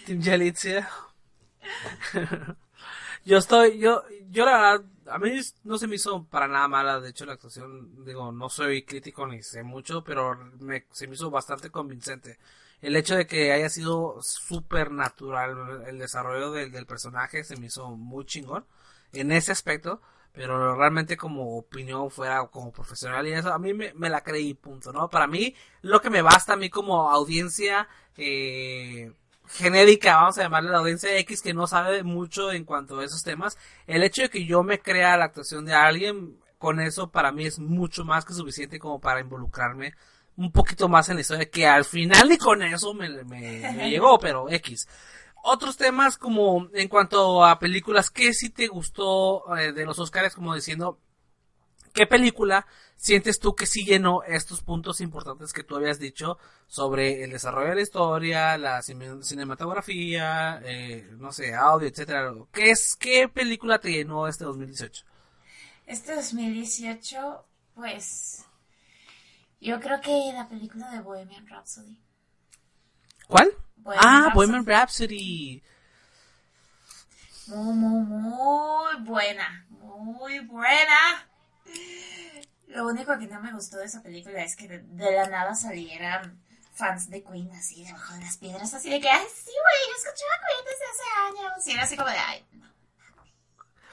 Team Yalitza. yo estoy, yo, yo la verdad, a mí no se me hizo para nada mala, de hecho la actuación, digo, no soy crítico ni sé mucho, pero me, se me hizo bastante convincente. El hecho de que haya sido súper natural el desarrollo del, del personaje se me hizo muy chingón en ese aspecto, pero realmente como opinión fuera como profesional y eso, a mí me, me la creí, punto, ¿no? Para mí, lo que me basta a mí como audiencia, eh, genérica, vamos a llamarle la audiencia X que no sabe mucho en cuanto a esos temas, el hecho de que yo me crea la actuación de alguien, con eso para mí es mucho más que suficiente como para involucrarme un poquito más en la historia, que al final ni con eso me, me- me llegó, pero X. Otros temas como en cuanto a películas, ¿qué sí te gustó eh, de los Oscars? Como diciendo, ¿qué película sientes tú que sí llenó estos puntos importantes que tú habías dicho sobre el desarrollo de la historia, la cine- cinematografía, eh, no sé, audio, etcétera? ¿Qué es qué película te llenó este 2018? Este 2018, pues. Yo creo que la película de Bohemian Rhapsody. ¿Cuál? Bohemian ah, Rhapsody. Bohemian Rhapsody. Muy, muy, muy buena. Muy buena. Lo único que no me gustó de esa película es que de, la nada salieran fans de Queen así debajo de las piedras, así de que, ay, sí, güey, yo escuchaba Queen desde hace años. Y era así como de, ay, no.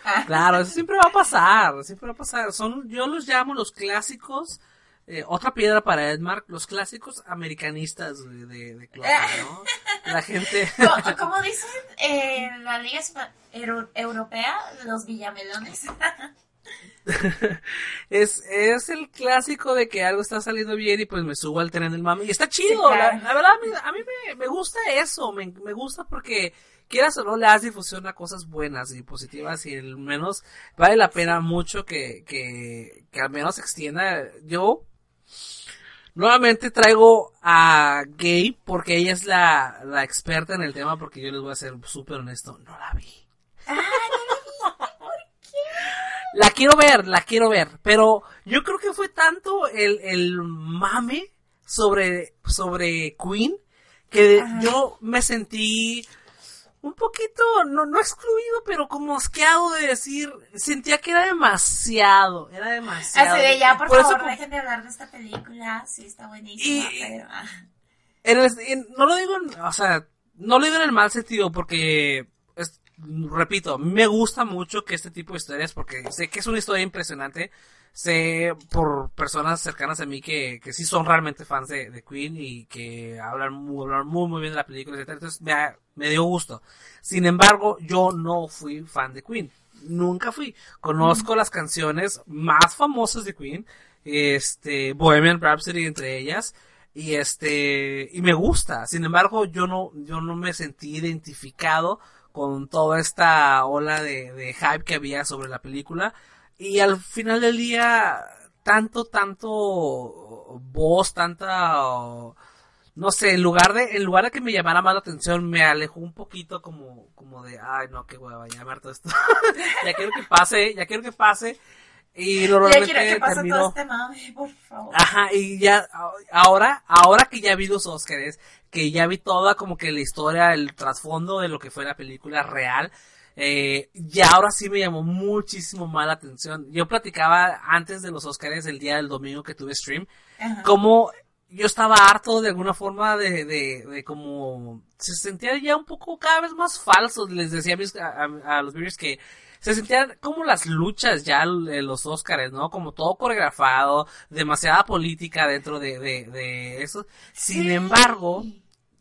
Ah, Claro, eso siempre va a pasar, siempre va a pasar. Son, yo los llamo los clásicos, eh, otra piedra para Edmark, los clásicos americanistas de, de, de Clopa, ¿no? La gente, co- como dicen en la Liga Euro- Europea, los villamelones. es, es el clásico de que algo está saliendo bien y pues me subo al tren del mame. Y está chido, Sí, claro. la, la verdad, a mí, a mí me, me gusta eso, me, me gusta porque quieras o no le das difusión a cosas buenas y positivas y al menos vale la pena mucho que, que, que al menos extienda. Yo nuevamente traigo a Gay porque ella es la, la experta en el tema porque yo les voy a ser súper honesto, no la vi. La quiero ver, la quiero ver, pero yo creo que fue tanto el, el mame sobre, sobre Queen que Ajá. yo me sentí un poquito, no, no excluido, pero como asqueado de decir, sentía que era demasiado, era demasiado. Así de ya, por, Por favor, dejen de hablar de esta película. Sí, está buenísima, Y- pero... ah. en el- en- no lo digo, en- o sea, no lo digo en el mal sentido porque, es- repito, me gusta mucho que este tipo de historias, porque sé que es una historia impresionante, sé por personas cercanas a mí que, que sí son realmente fans de, de Queen y que hablan muy, hablan muy, muy bien de la película, etcétera, entonces me dio gusto. Sin embargo, yo no fui fan de Queen. Nunca fui. Conozco las canciones más famosas de Queen, este, Bohemian Rhapsody entre ellas, y este, y me gusta. Sin embargo, yo no, yo no me sentí identificado con toda esta ola de, de hype que había sobre la película. Y al final del día, tanto, tanto voz, tanta, no sé, en lugar de, en lugar de que me llamara más la atención, me alejó un poquito como, como de, ay no, qué hueva, ya me harto esto. ya quiero que pase, ya quiero que pase. Y Ya normalmente que termino, todo este mame, por favor. Ajá, y ya, ahora, ahora que ya vi los Óscares, que ya vi toda como que la historia, el trasfondo de lo que fue la película real, eh, ya ahora sí me llamó muchísimo más la atención. Yo platicaba antes de los Óscares, el día del domingo que tuve stream, Ajá. como yo estaba harto de alguna forma de, de, de como se sentía ya un poco cada vez más falso. Les decía a, mis- a- a los viewers que se sentían como las luchas ya en los Óscares, ¿no? Como todo coreografado, demasiada política dentro de, de, de eso. Sin Sí. embargo,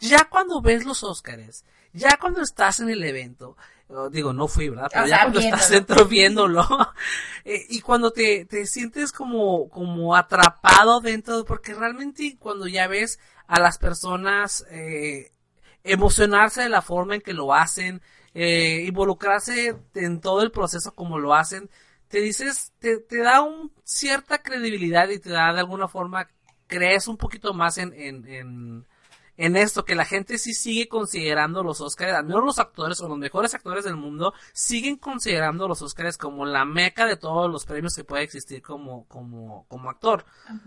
ya cuando ves los Óscares, ya cuando estás en el evento, oh, digo, no fui, ¿verdad? Pero O ya cuando estás dentro viéndolo, eh, y cuando te, te sientes como, como atrapado dentro, porque realmente cuando ya ves a las personas eh, emocionarse de la forma en que lo hacen, eh, involucrarse en todo el proceso como lo hacen, te dices, te, te da un cierta credibilidad y te da de alguna forma, crees un poquito más en, en, en, en esto, que la gente sí sigue considerando los Oscars, al menos los actores o los mejores actores del mundo, siguen considerando los Oscars como la meca de todos los premios que puede existir como, como, como actor,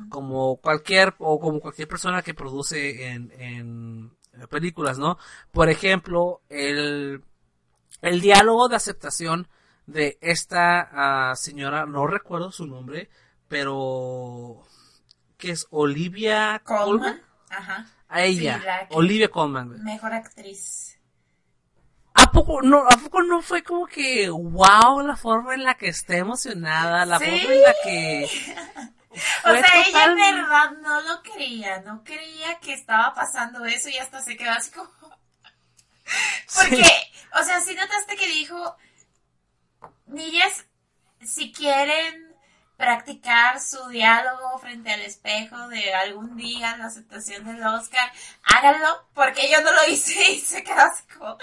como cualquier, o como cualquier persona que produce en, en películas, ¿no? Por ejemplo, el, el diálogo de aceptación de esta ah, señora, no recuerdo su nombre, pero que es Olivia Colman. Colman. Ajá. A ella, Sí, Olivia Colman. Mejor actriz. ¿A poco no, a poco no fue como que wow la forma en la que está emocionada, la Sí. forma en la que O sea, ella en verdad no lo creía, no creía que estaba pasando eso y hasta se quedó así como... Porque, o sea, si notaste que dijo, niñas, si quieren practicar su diálogo frente al espejo de algún día la aceptación del Oscar, háganlo, porque yo no lo hice y se quedó así como,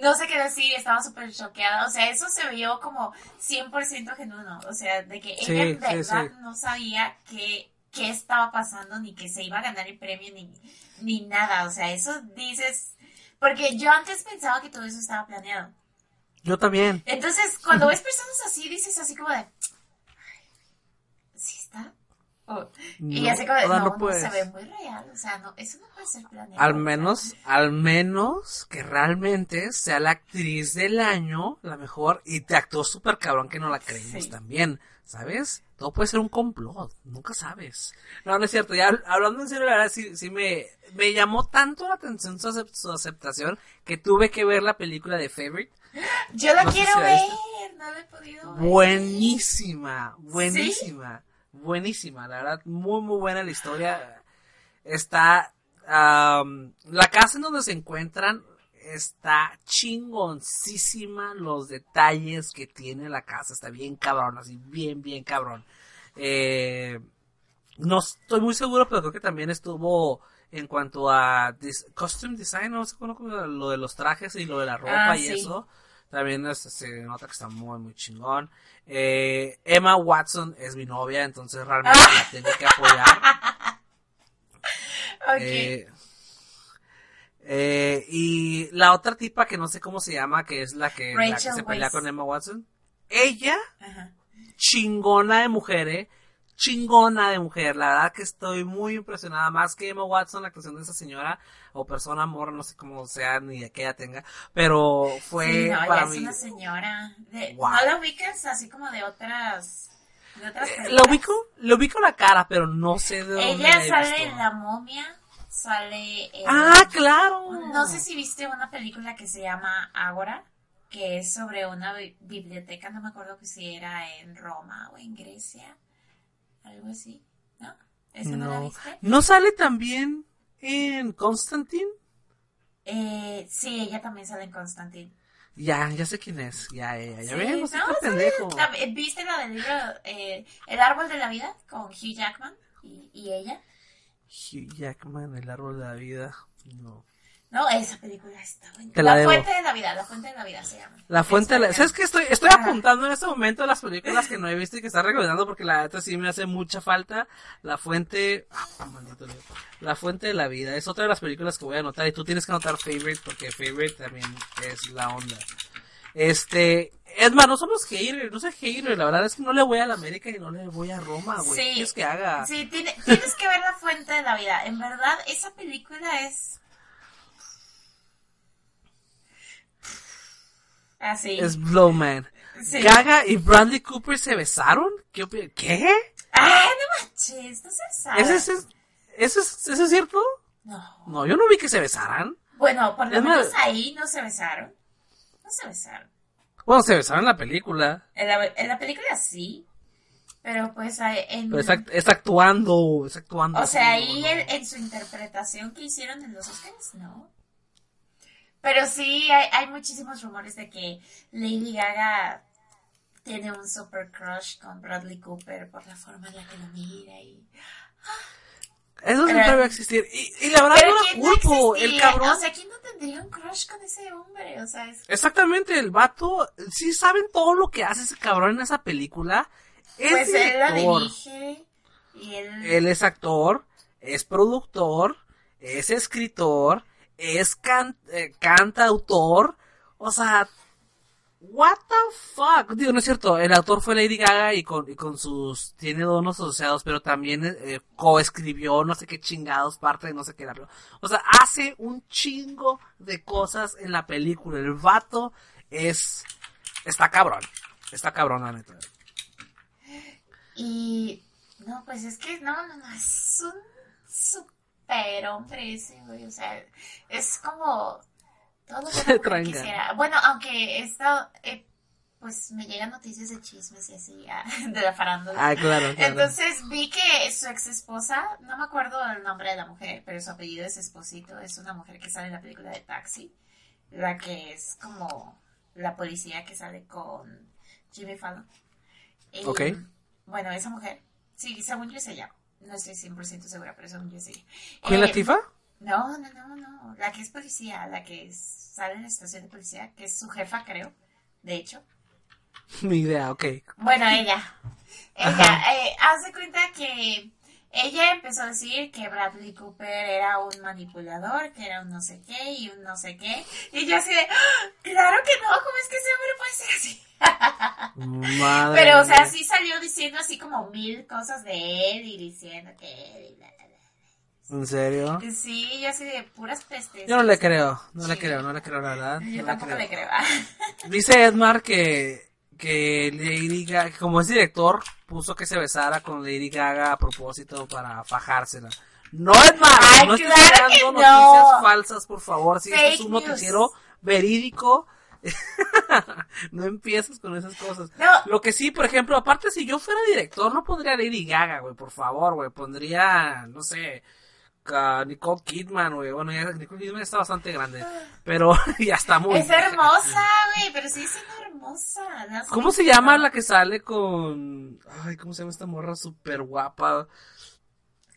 no sé qué decir, estaba súper choqueada, o sea, eso se vio como 100% genuino, o sea, de que Sí, ella en verdad no sabía qué, qué estaba pasando, ni que se iba a ganar el premio, ni, ni nada, o sea, eso dices, porque yo antes pensaba que todo eso estaba planeado. yo también. Entonces, cuando ves personas así, dices así como de, "Ay, ¿sí está? O- y No, así como de, ahora no, no no, puedes. se ve muy real, o sea, no, eso no puede ser planeado. Al menos, al menos que realmente sea la actriz del año, la mejor, y te actuó súper cabrón que no la creímos Sí. también, ¿sabes? Todo puede ser un complot, nunca sabes. No, no es cierto, ya hablando en serio, la verdad sí, sí me, me llamó tanto la atención su, acep- su aceptación que tuve que ver la película de Favorite. Yo la no quiero si ver, no la he podido ver. Buenísima, buenísima, buenísima, la verdad, muy muy buena la historia. Está, am, la casa en donde se encuentran está chingoncísima los detalles que tiene la casa, está bien cabrón, así bien, bien cabrón. Eh, no estoy muy seguro, pero creo que también estuvo en cuanto a costume design, no sé cómo, lo de los trajes y lo de la ropa Ah, y sí. eso. También se nota que está muy, muy chingón. Eh, Emma Watson es mi novia, entonces realmente la tengo que apoyar. Eh, eh, y la otra tipa que no sé cómo se llama, que es la que, la que Rachel se pelea con Emma Watson. Ella, Ajá. chingona de mujer, eh. Chingona de mujer. La verdad que estoy muy impresionada. Más que Emma Watson, la actuación de esa señora o persona amor, no sé cómo sea ni de qué ella tenga. Pero fue Sí, no, para mí. es una señora. De, Wow. ¿No la ubicas así como de otras, de otras Eh, películas? Lo ubico, ubico la cara, pero no sé de dónde Ella la sale en La Momia, sale en... Ah, claro. No sé si viste una película que se llama Ágora, que es sobre una bi- biblioteca, no me acuerdo que si era en Roma o en Grecia, algo así, ¿no? ¿Esa no, la viste? ¿No sale también en Constantine? Eh, sí, ella también sale en Constantine. Ya, ya sé quién es. Ya, ya, ya. Sí, no pendejo. la- ¿Viste la del libro eh, El árbol de la vida con Hugh Jackman y, y ella? Hugh Jackman, el árbol de la vida. No. No, esa película está buena. Te la. Fuente de la vida, La Fuente de la Vida se llama. La fuente de la... Es ¿Sabes qué? Estoy, estoy Ajá. apuntando en este momento las películas que no he visto y que está recomendando porque la neta sí me hace mucha falta. La fuente... Ah, maldito Dios. La fuente de la vida. Es otra de las películas que voy a anotar y tú tienes que anotar Favorite porque Favorite también es la onda. Este... Edma, no somos haters, no soy hater, la verdad es que no le voy a la América y no le voy a Roma, güey. Sí. ¿Qué que haga? Sí, tiene- tienes que ver La Fuente de la Vida. En verdad, esa película es... Así. Es Blowman. Sí. Gaga y Bradley Cooper se besaron. ¿Qué? ¿Qué? ¡Ay, no manches! No se sabe. ¿Ese, es- ¿Eso es, ¿Eso es cierto? No. No, yo no vi que se besaran. Bueno, por lo Es más- menos ahí no se besaron. No se besaron. Bueno, se besaron en la película. En la, en la película sí, pero pues en... Pero es, act- es actuando, es actuando. O sea, ahí ¿no? en, en su interpretación que hicieron en los Oscars, no. Pero sí, hay, hay muchísimos rumores de que Lady Gaga tiene un super crush con Bradley Cooper por la forma en la que lo mira y... Eso siempre Pero- va a existir. Y, y la verdad no ¿quién la no culpo. El cabrón. O sea, ¿quién no tendría un crush con ese hombre? O sea, es... Exactamente, el vato. Sí saben todo lo que hace ese cabrón en esa película. Es Pues él la director. dirige y él... Él es actor, es productor, es escritor, es can eh, cantautor. O sea, what the fuck. Digo, no es cierto, el autor fue Lady Gaga y con, y con sus, tiene donos asociados, pero también eh, coescribió no sé qué chingados, parte de no sé qué. era. O sea, hace un chingo de cosas en la película. El vato es, está cabrón. Está cabrón, la neta. Y no, pues es que no, no, no, es un super hombre ese, güey. O sea, es como todo lo que quisiera. Bueno, aunque esta, eh, pues me llegan noticias de chismes y así, ah, de la farándula. Ah, claro, claro. Entonces vi que su ex esposa, no me acuerdo el nombre de la mujer, pero su apellido es Esposito, es una mujer que sale en la película de Taxi, la que es como la policía que sale con Jimmy Fallon. Ok. Bueno, esa mujer, sí, según yo es ella, no estoy 100% segura, pero según yo es ella. ¿Queen Eh? No, no, no, no, la que es policía, la que es- sale en la estación de policía, que es su jefa, creo, de hecho. Ni idea, ok. Bueno, ella. Ella, eh, haz de cuenta que ella empezó a decir que Bradley Cooper era un manipulador, que era un no sé qué y un no sé qué. Y yo así de, ¡Ah! claro que no, ¿cómo es que ese hombre puede ser así? Madre Pero, o sea, sí salió diciendo así como mil cosas de él y diciendo que él y. ¿En serio? Sí, yo así de puras pestes. Yo no le creo, no le creo, no le creo, la verdad. Yo no tampoco le creo. Dice Edmar que, que Lady Gaga, que como es director, puso que se besara con Lady Gaga a propósito para fajársela. No, Edmar, Ay, no claro que creando no. noticias falsas, por favor. Si este es un noticiero verídico, no empieces con esas cosas. No. Lo que sí, por ejemplo, aparte, si yo fuera director, no pondría Lady Gaga, güey, por favor, güey. Pondría, no sé, a Nicole Kidman, güey. Bueno, ya Nicole Kidman está bastante grande, pero ya está muy Es hermosa, güey, pero sí es hermosa. no ¿Cómo se llama no. la que sale con... Ay, ¿cómo se llama esta morra súper guapa?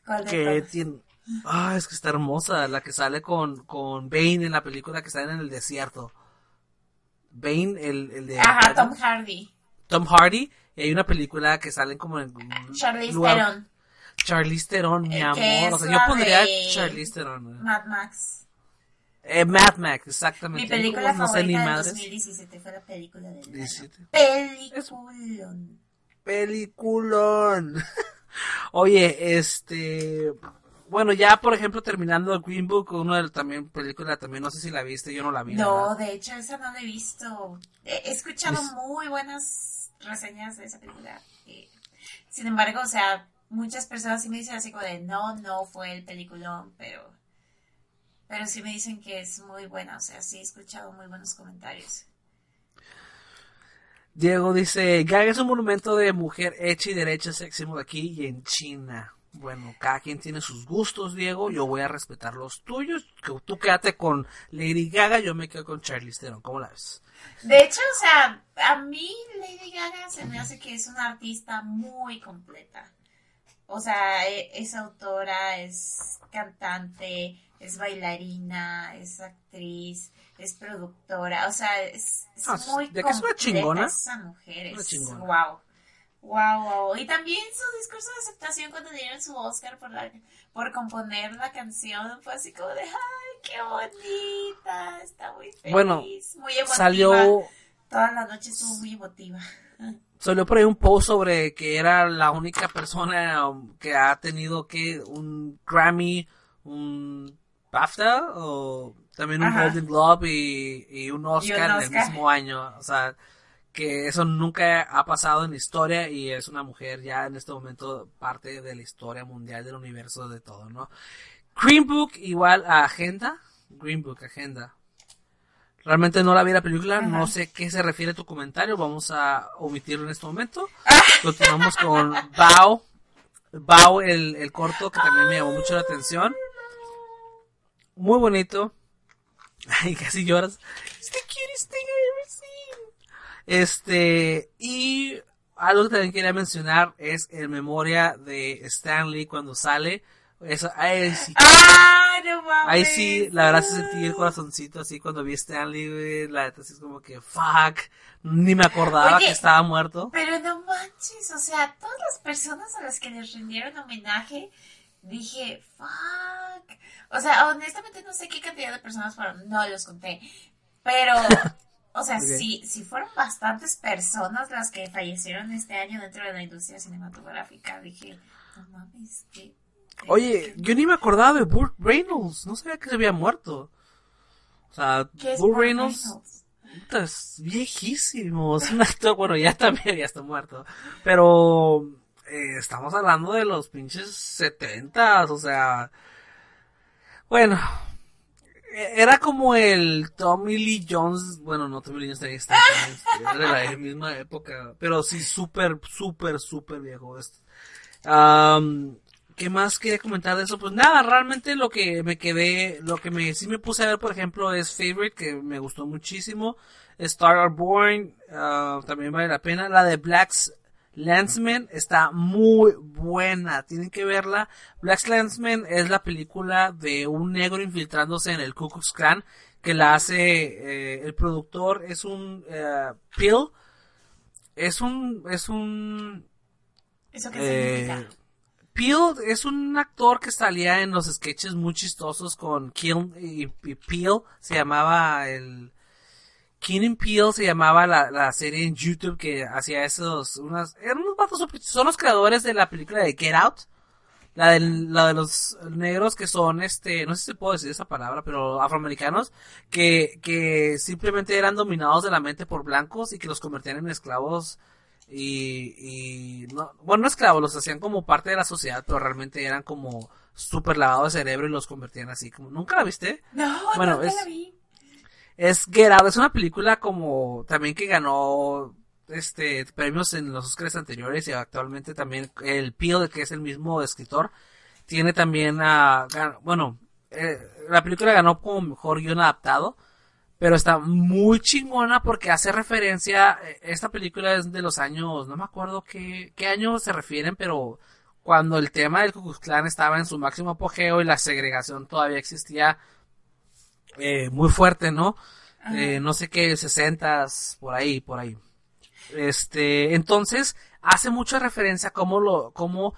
¿Cuál de Que tiene... Ay, es que está hermosa. La que sale con, con Bane en la película que sale en el desierto. Bane, el, el de... Ajá, Tom Hardy. Tom Hardy. Y hay una película que salen como en... Charlize Theron. Charlize Theron, mi amor. O sea, yo pondría de- Charlize Theron. Mad Max. Eh, Mad Max, exactamente. Mi película No sé ni favorita del madres. 2017 fue la película del año. 17. Peliculón. Peliculón. Oye, este. Bueno, ya por ejemplo, terminando el Green Book, uno de también película, también no sé si la viste, yo no la vi. No, de hecho, esa no la he visto. He escuchado Es- muy buenas reseñas de esa película. Eh, sin embargo, o sea, muchas personas sí me dicen así como de no, no fue el peliculón, pero. Pero sí me dicen que es muy buena, o sea, sí he escuchado muy buenos comentarios. Diego dice, Gaga es un monumento de mujer hecha y derecha, sexy aquí y en China. Bueno, cada quien tiene sus gustos, Diego. Yo voy a respetar los tuyos. Tú quédate con Lady Gaga, yo me quedo con Charlize Theron. ¿Cómo la ves? De hecho, o sea, a mí Lady Gaga se me hace que es una artista muy completa. O sea, e- es autora, es cantante, es bailarina, es actriz, es productora. O sea, es, es Ah, muy de que es una chingona. esa mujer. Una Es, chingona. wow. Wow, wow. Y también su discurso de aceptación cuando dieron su Oscar por, la, por componer la canción fue así como de, ay, qué bonita, está muy feliz, Bueno, muy emotiva. Salió, Toda la noche estuvo muy emotiva. salió por ahí un post sobre que era la única persona que ha tenido que un Grammy, un BAFTA o también un. Golden Globe y, y un Oscar en el Oscar. mismo año. O sea, que eso nunca ha pasado en la historia y es una mujer ya en este momento parte de la historia mundial del universo de todo, ¿no? Green Book igual a Agenda. Green Book, Agenda. Realmente no la vi la película, Ajá. no sé qué se refiere tu comentario, vamos a omitirlo en este momento. Continuamos con Bao, Bao el, el corto que también me llamó mucho la atención. Muy bonito. Ay, casi lloras. It's the cutest thing I've ever seen. Este, y algo que también quería mencionar es el memoria de Stanley cuando sale. Eso, ay, sí, ¡Ah, no mames! Ahí sí, la verdad sí sentí el corazoncito así cuando vi a Stanley, güey, la neta sí es como que, fuck, ni me acordaba Oye. que estaba muerto. Pero no manches, o sea, todas las personas a las que les rindieron homenaje, dije, fuck. O sea, honestamente no sé qué cantidad de personas fueron, no los conté. Pero, o sea, sí, sí fueron bastantes personas las que fallecieron este año dentro de la industria cinematográfica. Dije, no mames, qué. Oye, yo ni me acordaba de Burt Reynolds, no sabía que se había muerto. O sea, ¿Qué es Burt Reynolds Reynolds? puta, es viejísimo, es un actor, bueno, ya también ya está muerto. Pero eh, estamos hablando de los pinches setentas, o sea, bueno, eh, era como el Tommy Lee Jones, bueno, no Tommy Lee Jones también está, era de la misma época, pero sí súper, súper, súper viejo. Am, ¿Qué más quería comentar de eso? Pues nada, realmente lo que me quedé, lo que me sí me puse a ver, por ejemplo, es Favorite, que me gustó muchísimo. Star Are Born, ah, también vale la pena. La de Black's Landsman está muy buena, tienen que verla. Black's Landsman es la película de un negro infiltrándose en el Ku Klux Klan, que la hace eh, el productor, es un eh, Pill, es un, es un ¿Eso qué eh, significa? Peel es un actor que salía en los sketches muy chistosos con Kill y, Peel. Se llamaba el. Keenan Peel se llamaba la, la serie en YouTube que hacía esos. Unas, eran unos vatos Son los creadores de la película de Get Out. La, del, la de los negros que son, este, no sé si puedo decir esa palabra, pero afroamericanos, que, que simplemente eran dominados de la mente por blancos y que los convertían en esclavos y, y no, bueno, no esclavos, los hacían como parte de la sociedad, pero realmente eran como súper lavados de cerebro y los convertían así como, ¿nunca la viste? No, bueno, nunca es- la vi. Es Get Out, es una película como también que ganó este premios en los Oscars anteriores y actualmente también el Peel, que es el mismo escritor, tiene también a, bueno, eh, la película ganó como mejor guion adaptado, pero está muy chingona porque hace referencia, eh, esta película es de los años, no me acuerdo qué, qué año se refieren, pero cuando el tema del Ku Klux Klan estaba en su máximo apogeo y la segregación todavía existía eh, muy fuerte, ¿no? Eh, no sé qué, sesentas, por ahí, por ahí. Este, entonces, hace mucha referencia a cómo lo, cómo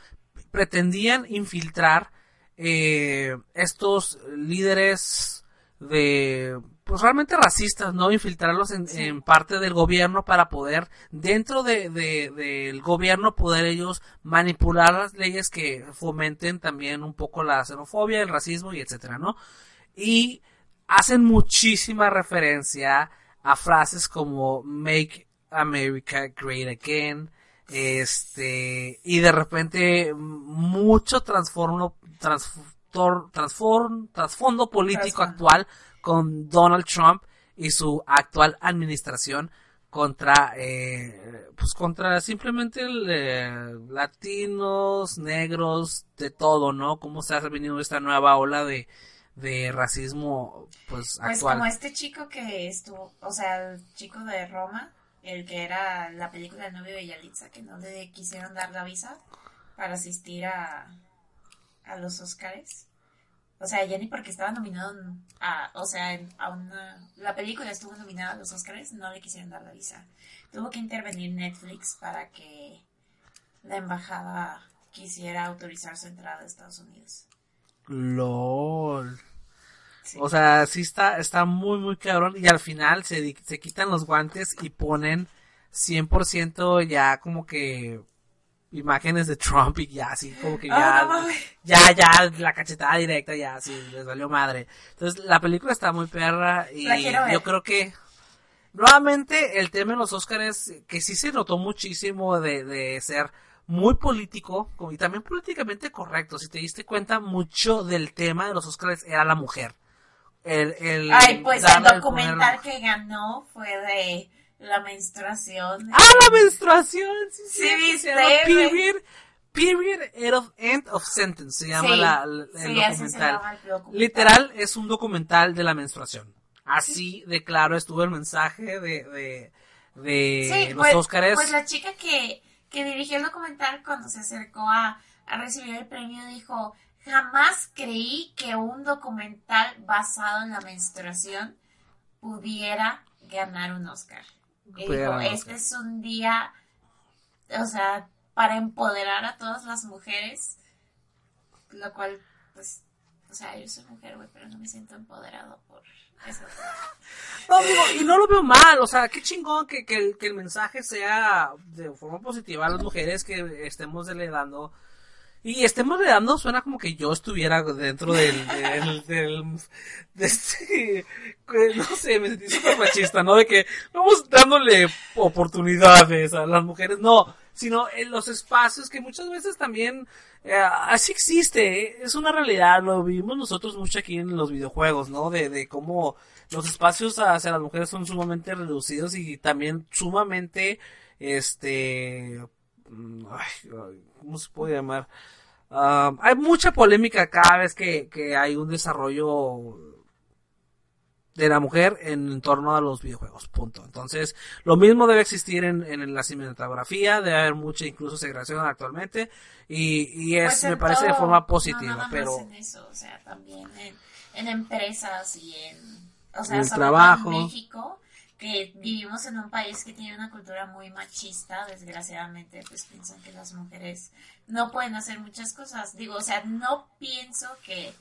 pretendían infiltrar eh, estos líderes de, pues realmente racistas, ¿no? Infiltrarlos en, Sí. en parte del gobierno para poder, dentro de, de- del gobierno, poder ellos manipular las leyes que fomenten también un poco la xenofobia, el racismo y etcétera, ¿no? Y hacen muchísima referencia a frases como Make America Great Again, este, y de repente mucho transformo, transfor- transform- trasfondo político actual con Donald Trump y su actual administración contra, eh, pues contra simplemente el, eh, latinos, negros, de todo, ¿no? Cómo se ha venido esta nueva ola de, de racismo, pues Pues actual. como este chico que estuvo, o sea, el chico de Roma, el que era la película del novio de Yalitza, que no le quisieron dar la visa para asistir a, a los Oscars. O sea, ya ni porque estaba nominado a, o sea, a una, la película estuvo nominada a los Oscars, no le quisieron dar la visa. Tuvo que intervenir Netflix para que la embajada quisiera autorizar su entrada a Estados Unidos. LOL. Sí. O sea, sí está, está muy, muy cabrón. Y al final se, se quitan los guantes y ponen 100% ya como que imágenes de Trump y ya así como que Ah, ya, no ya, ya, la cachetada directa, ya, sí, les valió madre. Entonces, la película está muy perra y yo creo que nuevamente el tema de los Oscars que sí se notó muchísimo de, de ser muy político y también políticamente correcto. Si te diste cuenta, mucho del tema de los Oscars era la mujer. el, el Ay, pues el documental que ganó fue de la menstruación. Ah, la menstruación, sí, Sí, sí, viste. Period, Period End of, End of Sentence, se llama Sí, la, el sí, así se documental. llama el documental. Literal, es un documental de la menstruación. Así de claro estuvo el mensaje de, de, de los pues, Óscares. pues la chica que, que dirigió el documental cuando se acercó a, a recibir el premio dijo, jamás creí que un documental basado en la menstruación pudiera ganar un Oscar. Y dijo, este Oscar". es un día, o sea, para empoderar a todas las mujeres, lo cual, pues, o sea, yo soy mujer, güey, pero no me siento empoderado por eso. No, digo, y no lo veo mal, o sea, qué chingón que, que, el, que el mensaje sea de forma positiva a las mujeres que estemos heredando. Y estemos heredando suena como que yo estuviera dentro del, del, del de este, no sé, me sentí súper machista, ¿no? De que vamos dándole oportunidades a las mujeres, no, sino en los espacios que muchas veces también eh, así existe, ¿eh? es una realidad, lo vivimos nosotros mucho aquí en los videojuegos, ¿no? De, de cómo los espacios hacia las mujeres son sumamente reducidos y también sumamente, este, ay, ay, ¿cómo se puede llamar? Ah, hay mucha polémica cada vez que, que hay un desarrollo de la mujer en torno a los videojuegos, punto. Entonces, lo mismo debe existir en, en la cinematografía, debe haber mucha incluso segregación actualmente, y, y es, Pues me parece de forma no positiva, más pero... en eso, o sea, también en, en empresas y en, o sea, En el trabajo. todo en México, que vivimos en un país que tiene una cultura muy machista, desgraciadamente, pues piensan que las mujeres no pueden hacer muchas cosas. Digo, o sea, no pienso que,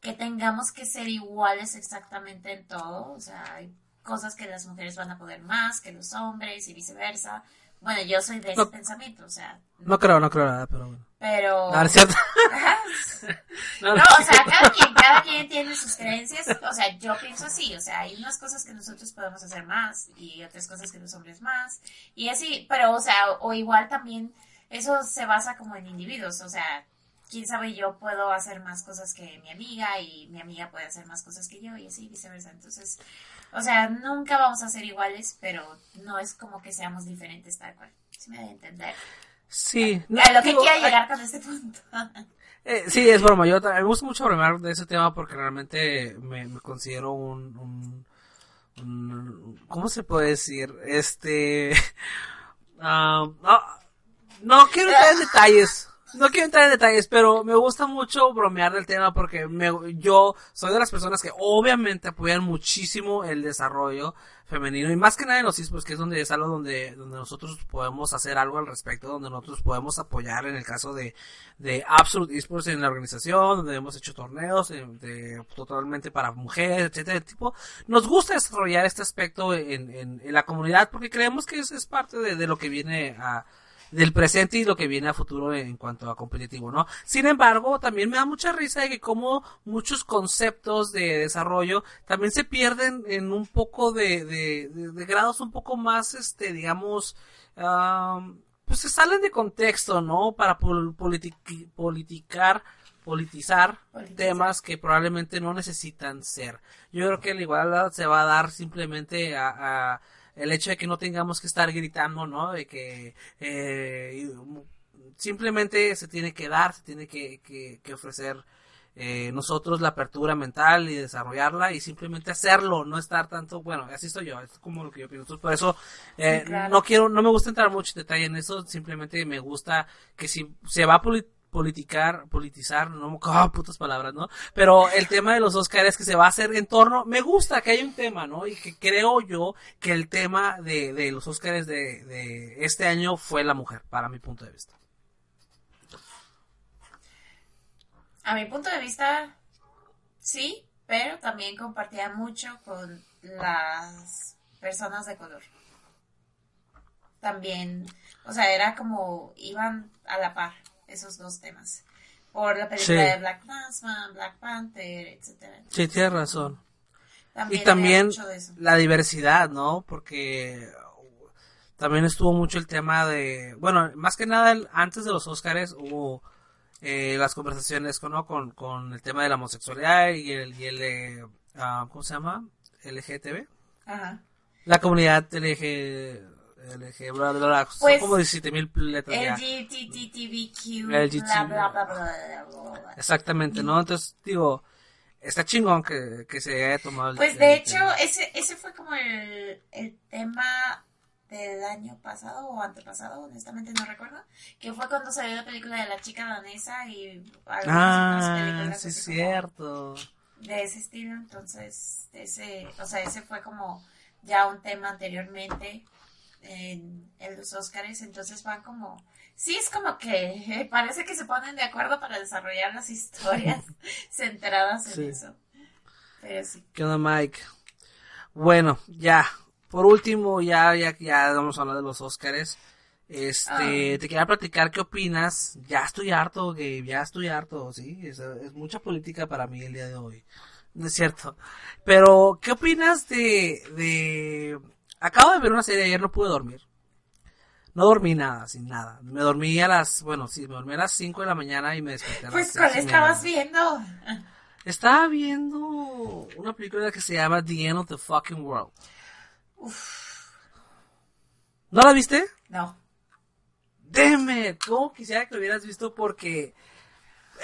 que tengamos que ser iguales exactamente en todo, o sea, hay cosas que las mujeres van a poder más que los hombres y viceversa. Bueno, yo soy de ese No. pensamiento, o sea, No creo, no creo nada, pero bueno. pero... No, cierto. No, o sea, cada quien, cada quien tiene sus creencias. O sea, yo pienso así. O sea, hay unas cosas que nosotros podemos hacer más y otras cosas que los hombres más. Y así, pero, o sea, o igual también eso se basa como en individuos. O sea, quién sabe, yo puedo hacer más cosas que mi amiga y mi amiga puede hacer más cosas que yo y así viceversa. Entonces, o sea, nunca vamos a ser iguales, pero no es como que seamos diferentes tal cual. ¿Sí me da a entender? Sí. no, A lo que digo, quiero llegar con este punto. Eh, sí, es broma. Yo me gusta mucho bromear de ese tema porque realmente me, me considero un, un, un- ¿Cómo se puede decir? Este. ah, no, no quiero entrar en detalles. No quiero entrar en detalles, pero me gusta mucho bromear del tema porque me, yo soy de las personas que obviamente apoyan muchísimo el desarrollo femenino y más que nada en los esports, que es donde es algo donde, donde nosotros podemos hacer algo al respecto, donde nosotros podemos apoyar en el caso de, de Absolute Esports en la organización, donde hemos hecho torneos de, totalmente para mujeres, etcétera, tipo, nos gusta desarrollar este aspecto en, en, en la comunidad porque creemos que es, es parte de, de lo que viene a, del presente y lo que viene a futuro en cuanto a competitivo, ¿no? Sin embargo, también me da mucha risa de que como muchos conceptos de desarrollo también se pierden en un poco de, de, de- de grados un poco más, este, digamos, am, pues se salen de contexto, ¿no? Para pol- politi- politicar, politizar Politizar. temas que probablemente no necesitan ser. Yo creo que la igualdad se va a dar simplemente a, a el hecho de que no tengamos que estar gritando, ¿no? De que eh, simplemente se tiene que dar, se tiene que, que, que ofrecer eh, nosotros la apertura mental y desarrollarla y simplemente hacerlo, no estar tanto, bueno, así estoy yo, es como lo que yo pienso. Entonces, por eso eh, Sí, claro. no quiero, no me gusta entrar mucho en detalle en eso, simplemente me gusta que si se va a poli- politicar, politizar, no me ah, putas palabras, ¿no? Pero el tema de los Oscars que se va a hacer en torno, me gusta que haya un tema, ¿no? Y que creo yo que el tema de, de los Oscars de, de este año fue la mujer, para mi punto de vista. A mi punto de vista, sí, pero también compartía mucho con las personas de color. También, o sea, era como iban a la par esos dos temas. Por la película Sí. de Black Panther, Black Panther, etcétera. Sí, tienes razón. También y también la diversidad, ¿no? Porque también estuvo mucho el tema de, bueno, más que nada el- antes de los Óscares hubo eh, las conversaciones con, ¿no? con, con el tema de la homosexualidad y el, y el eh, ah, ¿cómo se llama? LGTB. Ajá. La comunidad LG, LG, bla, bla, bla. Son Pues, como 17 mil letras ya. LGTTBQ, LGT. bla, bla, bla, bla. Exactamente, ¿no? Entonces, digo, está chingón que, que se haya tomado el Pues el de hecho, tema. ese, ese fue como el, el tema del año pasado o antepasado, honestamente no recuerdo, que fue cuando salió la película de la chica danesa y algunas otras Ah, películas sí, es cierto. de ese estilo, entonces ese, o sea, ese fue como ya un tema anteriormente en, en los Óscares, entonces van como, sí es como que parece que se ponen de acuerdo para desarrollar las historias centradas en Sí. eso, pero sí. ¿Qué onda, Mike? Bueno, ya. Por último, ya, ya, ya vamos a hablar de los Óscares. Este, te quería platicar qué opinas. Ya estoy harto, Gabe, ya estoy harto, sí. Es, es mucha política para mí el día de hoy. No es cierto. Pero, ¿qué opinas de, de... Acabo de ver una serie ayer, no pude dormir. No dormí nada, sin nada. Me dormí a las, bueno, sí, me dormí a las 5 de la mañana y me desperté a las Pues, ¿cuál estabas viendo? Estaba viendo una película que se llama The End of the Fucking World. ¿No la viste? No. Deme, ¿cómo quisiera que lo hubieras visto? Porque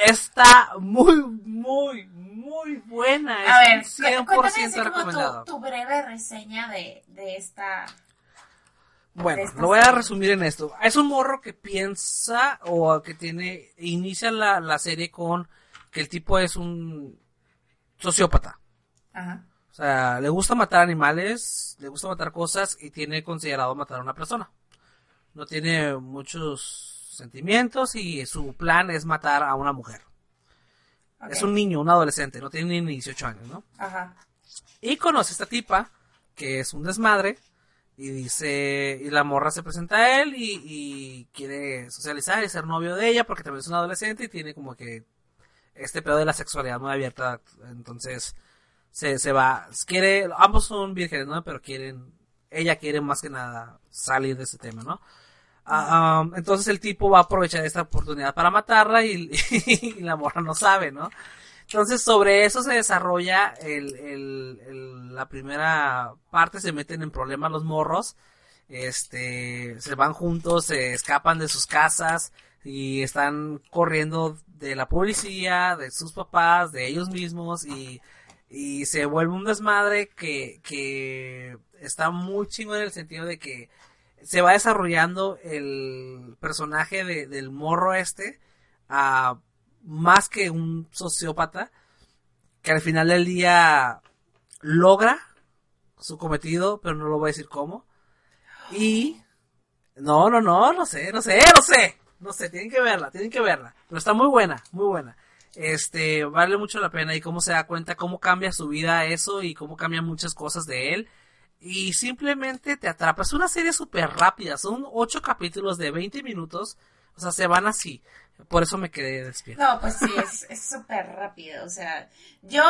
está muy, muy, muy buena. A ver, es cuéntame 100% así como recomendado. tu, tu breve reseña de, de esta... Bueno, de esta lo voy a resumir en esto. Es un morro que piensa o que tiene, inicia la, la serie con que el tipo es un sociópata. Ajá. O sea, le gusta matar animales, le gusta matar cosas y tiene considerado matar a una persona. No tiene muchos sentimientos y su plan es matar a una mujer. Es un niño, un adolescente, no tiene ni 18 años, ¿no? Ajá. Y conoce a esta tipa, que es un desmadre, y dice, y la morra se presenta a él y, y quiere socializar y ser novio de ella porque también es un adolescente y tiene como que este pedo de la sexualidad muy abierta. Entonces, se, se va, quiere, ambos son vírgenes, ¿no? Pero quieren, ella quiere más que nada salir de ese tema, ¿no? Ah, entonces el tipo va a aprovechar esta oportunidad para matarla y, la morra no sabe, ¿no? Entonces sobre eso se desarrolla el, la primera parte, se meten en problemas los morros, este, se van juntos, se escapan de sus casas y están corriendo de la policía, de sus papás, de ellos mismos y, y se vuelve un desmadre que, que está muy chingo en el sentido de que se va desarrollando el personaje de- del morro este a más que un sociópata que al final del día logra su cometido, pero no lo voy a decir cómo. Y no, no, no, no sé, no sé, no sé, no sé, tienen que verla, tienen que verla, pero está muy buena, muy buena. Este, vale mucho la pena y cómo se da cuenta cómo cambia su vida eso y cómo cambian muchas cosas de él. Y simplemente te atrapa. Es una serie súper rápida. Son ocho capítulos de 20 minutos. O sea, se van así. Por eso me quedé despierto. No, pues sí, es es súper rápido. O sea, yo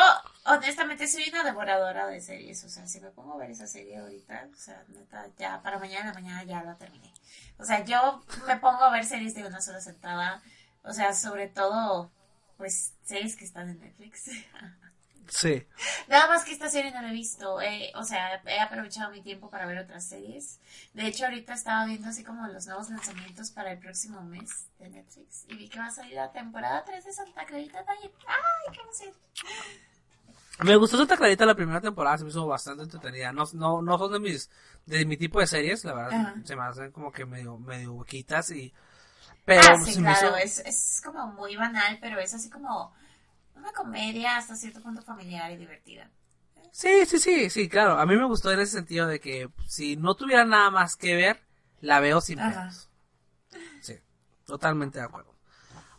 honestamente soy una devoradora de series. O sea, si me pongo a ver esa serie ahorita, o sea, neta, ya para mañana, mañana ya la terminé. O sea, yo me pongo a ver series de una sola sentada. O sea, sobre todo, pues, series que están en Netflix. Sí. Nada más que esta serie no la he visto. eh, o sea, he aprovechado mi tiempo para ver otras series. De hecho, ahorita estaba viendo así como los nuevos lanzamientos para el próximo mes de Netflix. Y vi que va a salir la temporada 3 de Santa Clarita Diet. ¡Ay, qué emoción! Me gustó Santa Clarita la primera temporada, se me hizo bastante entretenida. No, no, no son de mis, de mi tipo de series, la verdad. Ajá. Se me hacen como que medio, medio huequitas y, pero ah, sí, me claro, hizo- es, es como muy banal, pero es así como una comedia hasta cierto punto familiar y divertida. Sí, sí, sí, sí, claro. A mí me gustó en ese sentido de que si no tuviera nada más que ver, la veo sin pedos. Sí, totalmente de acuerdo.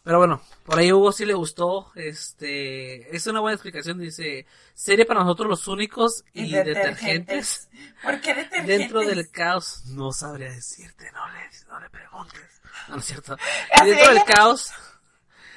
Pero bueno, por ahí Hugo sí le gustó. Este, es una buena explicación. Dice, serie para nosotros los únicos y, detergentes. ¿Por qué detergentes? Dentro del caos, no sabría decirte, no le, no le preguntes. No, no es cierto. Dentro del caos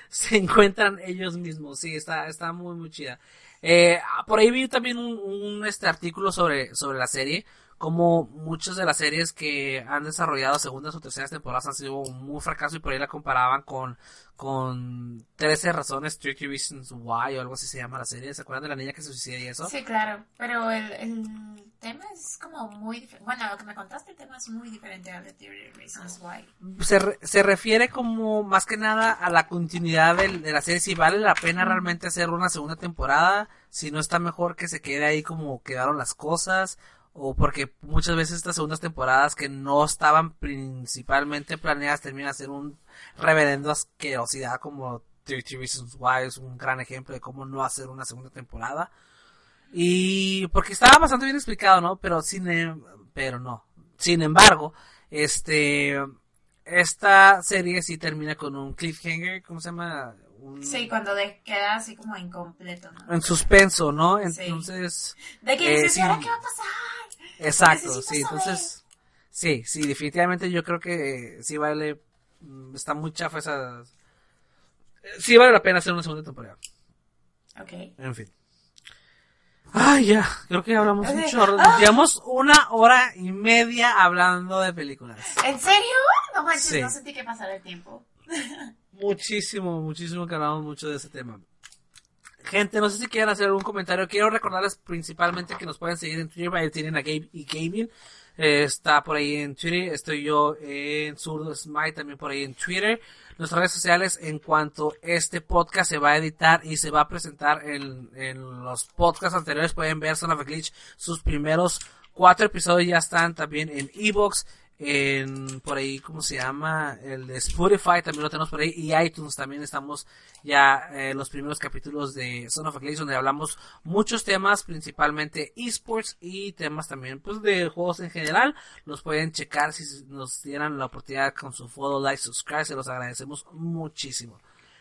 se encuentran ellos mismos. Sí, está, está muy, muy chida. Eh, por ahí vi también un, un, este artículo sobre, sobre la serie. Como muchas de las series que han desarrollado segundas o terceras temporadas han sido un muy fracaso y por ahí la comparaban con con 13 razones, 30 Reasons Why o algo así se llama la serie. ¿Se acuerdan de la niña que se suicida y eso? Sí, claro, pero el, el tema es como muy diferente. Bueno, lo que me contaste, el tema es muy diferente a de 30 Reasons Why. Se, se refiere como más que nada a la continuidad de, de la serie, si vale la pena realmente hacer una segunda temporada, si no está mejor que se quede ahí como quedaron las cosas o porque muchas veces estas segundas temporadas que no estaban principalmente planeadas terminan a ser un reverendo asquerosidad como 30 Reasons Why es un gran ejemplo de cómo no hacer una segunda temporada y porque estaba bastante bien explicado no pero sin em, pero no sin embargo este esta serie sí termina con un cliffhanger cómo se llama un... Sí, cuando de, queda así como incompleto, ¿no? En suspenso, ¿no? Entonces... Sí. De que dices, sí. ¿y ahora qué va a pasar? Exacto, sí, entonces... Sí, sí, definitivamente yo creo que sí vale... mm, Está muy chafa esa... Sí vale la pena hacer una segunda temporada. Ok. En fin. Ay, ya, creo que hablamos Así, mucho. ah. Llevamos una hora y media hablando de películas. ¿En serio? No manches, Sí. no sentí que pasara el tiempo. Muchísimo, muchísimo que hablamos mucho de ese tema. Gente, no sé si quieren hacer algún comentario. Quiero recordarles principalmente que nos pueden seguir en Twitter, ahí tienen a Gabe y Gaming. Eh, está por ahí en Twitter, estoy yo en Zurdo Smite también por ahí en Twitter. Nuestras redes sociales, en cuanto este podcast se va a editar y se va a presentar en, en los podcasts anteriores, pueden ver Son of Glitch. Sus primeros cuatro episodios ya están también en Evox, en por ahí, ¿cómo se llama? El de Spotify también lo tenemos por ahí y iTunes también estamos ya eh, los primeros capítulos de Son of a donde hablamos muchos temas, principalmente esports y temas también pues de juegos en general. Los pueden checar si nos dieran la oportunidad con su follow, like, subscribe, se los agradecemos muchísimo.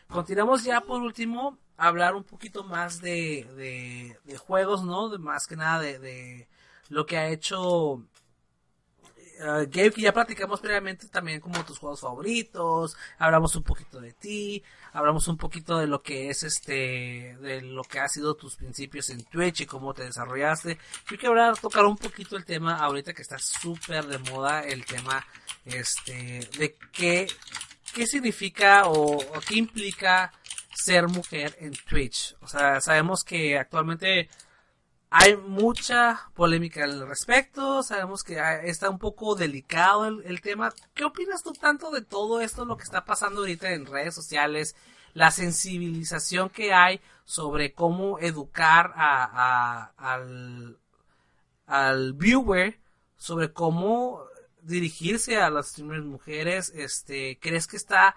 Continuamos ya por último a hablar un poquito más de, de, de juegos, ¿no? De más que nada de, de lo que ha hecho Uh, Gabe, que ya platicamos previamente también como tus juegos favoritos, hablamos un poquito de ti, hablamos un poquito de lo que es este, de lo que ha sido tus principios en Twitch y cómo te desarrollaste. Yo quiero tocar un poquito el tema ahorita que está súper de moda, el tema este, de qué, qué significa o qué implica ser mujer en Twitch. O sea, sabemos que actualmente hay mucha polémica al respecto, sabemos que está un poco delicado el, tema. ¿Qué opinas tú tanto de todo esto, lo que está pasando ahorita en redes sociales, la sensibilización que hay sobre cómo educar a, al, al viewer, sobre cómo dirigirse a las streamers mujeres? Este, ¿crees que está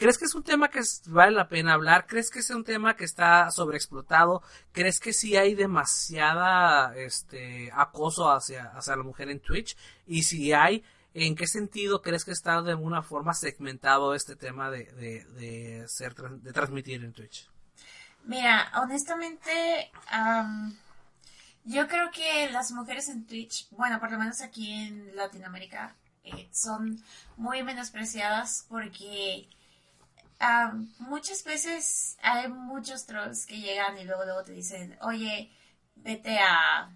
¿Crees que es un tema que vale la pena hablar? ¿Crees que es un tema que está sobreexplotado? ¿Crees que sí hay demasiada este acoso hacia, hacia la mujer en Twitch? Y si hay, ¿en qué sentido crees que está de alguna forma segmentado este tema de, de, de ser de transmitir en Twitch? Mira, honestamente, am, yo creo que las mujeres en Twitch, bueno, por lo menos aquí en Latinoamérica, eh, son muy menospreciadas porque muchas veces hay muchos trolls que llegan y luego luego te dicen, oye, vete a,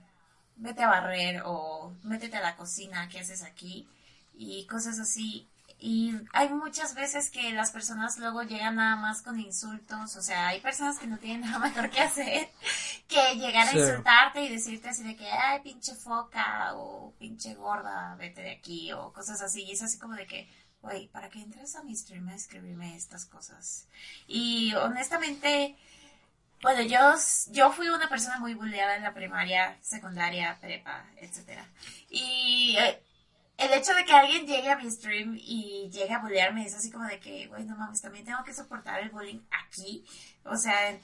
vete a barrer o métete a la cocina, ¿qué haces aquí? Y cosas así. Y hay muchas veces que las personas luego llegan nada más con insultos, o sea, hay personas que no tienen nada mejor que hacer que llegar a insultarte y decirte así de que, ay, pinche foca o pinche gorda, vete de aquí o cosas así. Y es así como de que, güey, ¿para qué entras a mi stream a escribirme estas cosas? Y honestamente, bueno, yo, yo fui una persona muy bulleada en la primaria, secundaria, prepa, etcétera. Y eh, el hecho de que alguien llegue a mi stream y llegue a bullearme es así como de que, güey, no mames, también tengo que soportar el bullying aquí. O sea,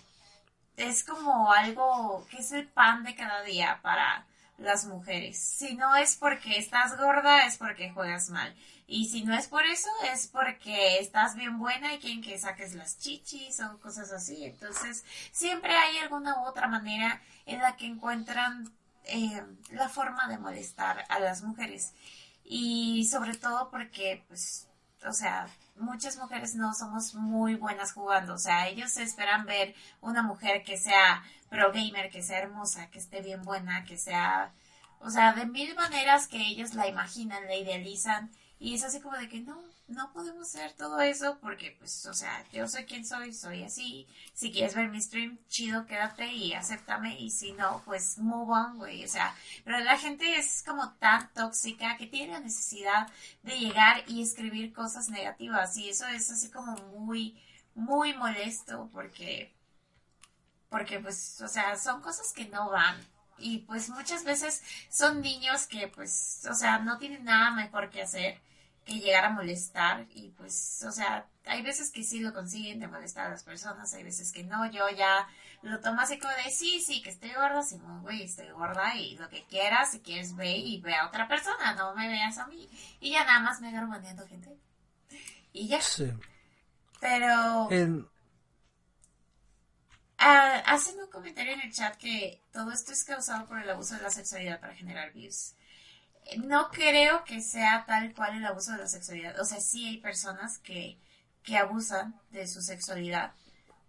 es como algo que es el pan de cada día para las mujeres. Si no es porque estás gorda, es porque juegas mal. Y si no es por eso, es porque estás bien buena y quieren que saques las chichis o cosas así. Entonces, siempre hay alguna u otra manera en la que encuentran eh, la forma de molestar a las mujeres. Y sobre todo porque, pues, o sea, muchas mujeres no somos muy buenas jugando. O sea, ellos esperan ver una mujer que sea pro gamer, que sea hermosa, que esté bien buena, que sea O sea, de mil maneras que ellos la imaginan, la idealizan. Y es así como de que no, no podemos hacer todo eso porque, pues, o sea, yo soy quien soy, soy así. Si quieres ver mi stream, chido, quédate y acéptame. Y si no, pues, move on, güey. O sea, pero la gente es como tan tóxica que tiene la necesidad de llegar y escribir cosas negativas. Y eso es así como muy, muy molesto porque, porque, pues, o sea, son cosas que no van y pues muchas veces son niños que pues, o sea, no tienen nada mejor que hacer que llegar a molestar y pues, o sea, hay veces que sí lo consiguen de molestar a las personas, hay veces que no, yo ya lo tomo así como de, sí, sí, que estoy gorda, sí, güey, estoy gorda y lo que quieras, si quieres ve y ve a otra persona, no me veas a mí. Y ya nada más me agarro manejando gente. Y ya. Sí. Pero... Ah, hacen un comentario en el chat que todo esto es causado por el abuso de la sexualidad para generar views no creo que sea tal cual el abuso de la sexualidad. O sea, sí hay personas que, que abusan de su sexualidad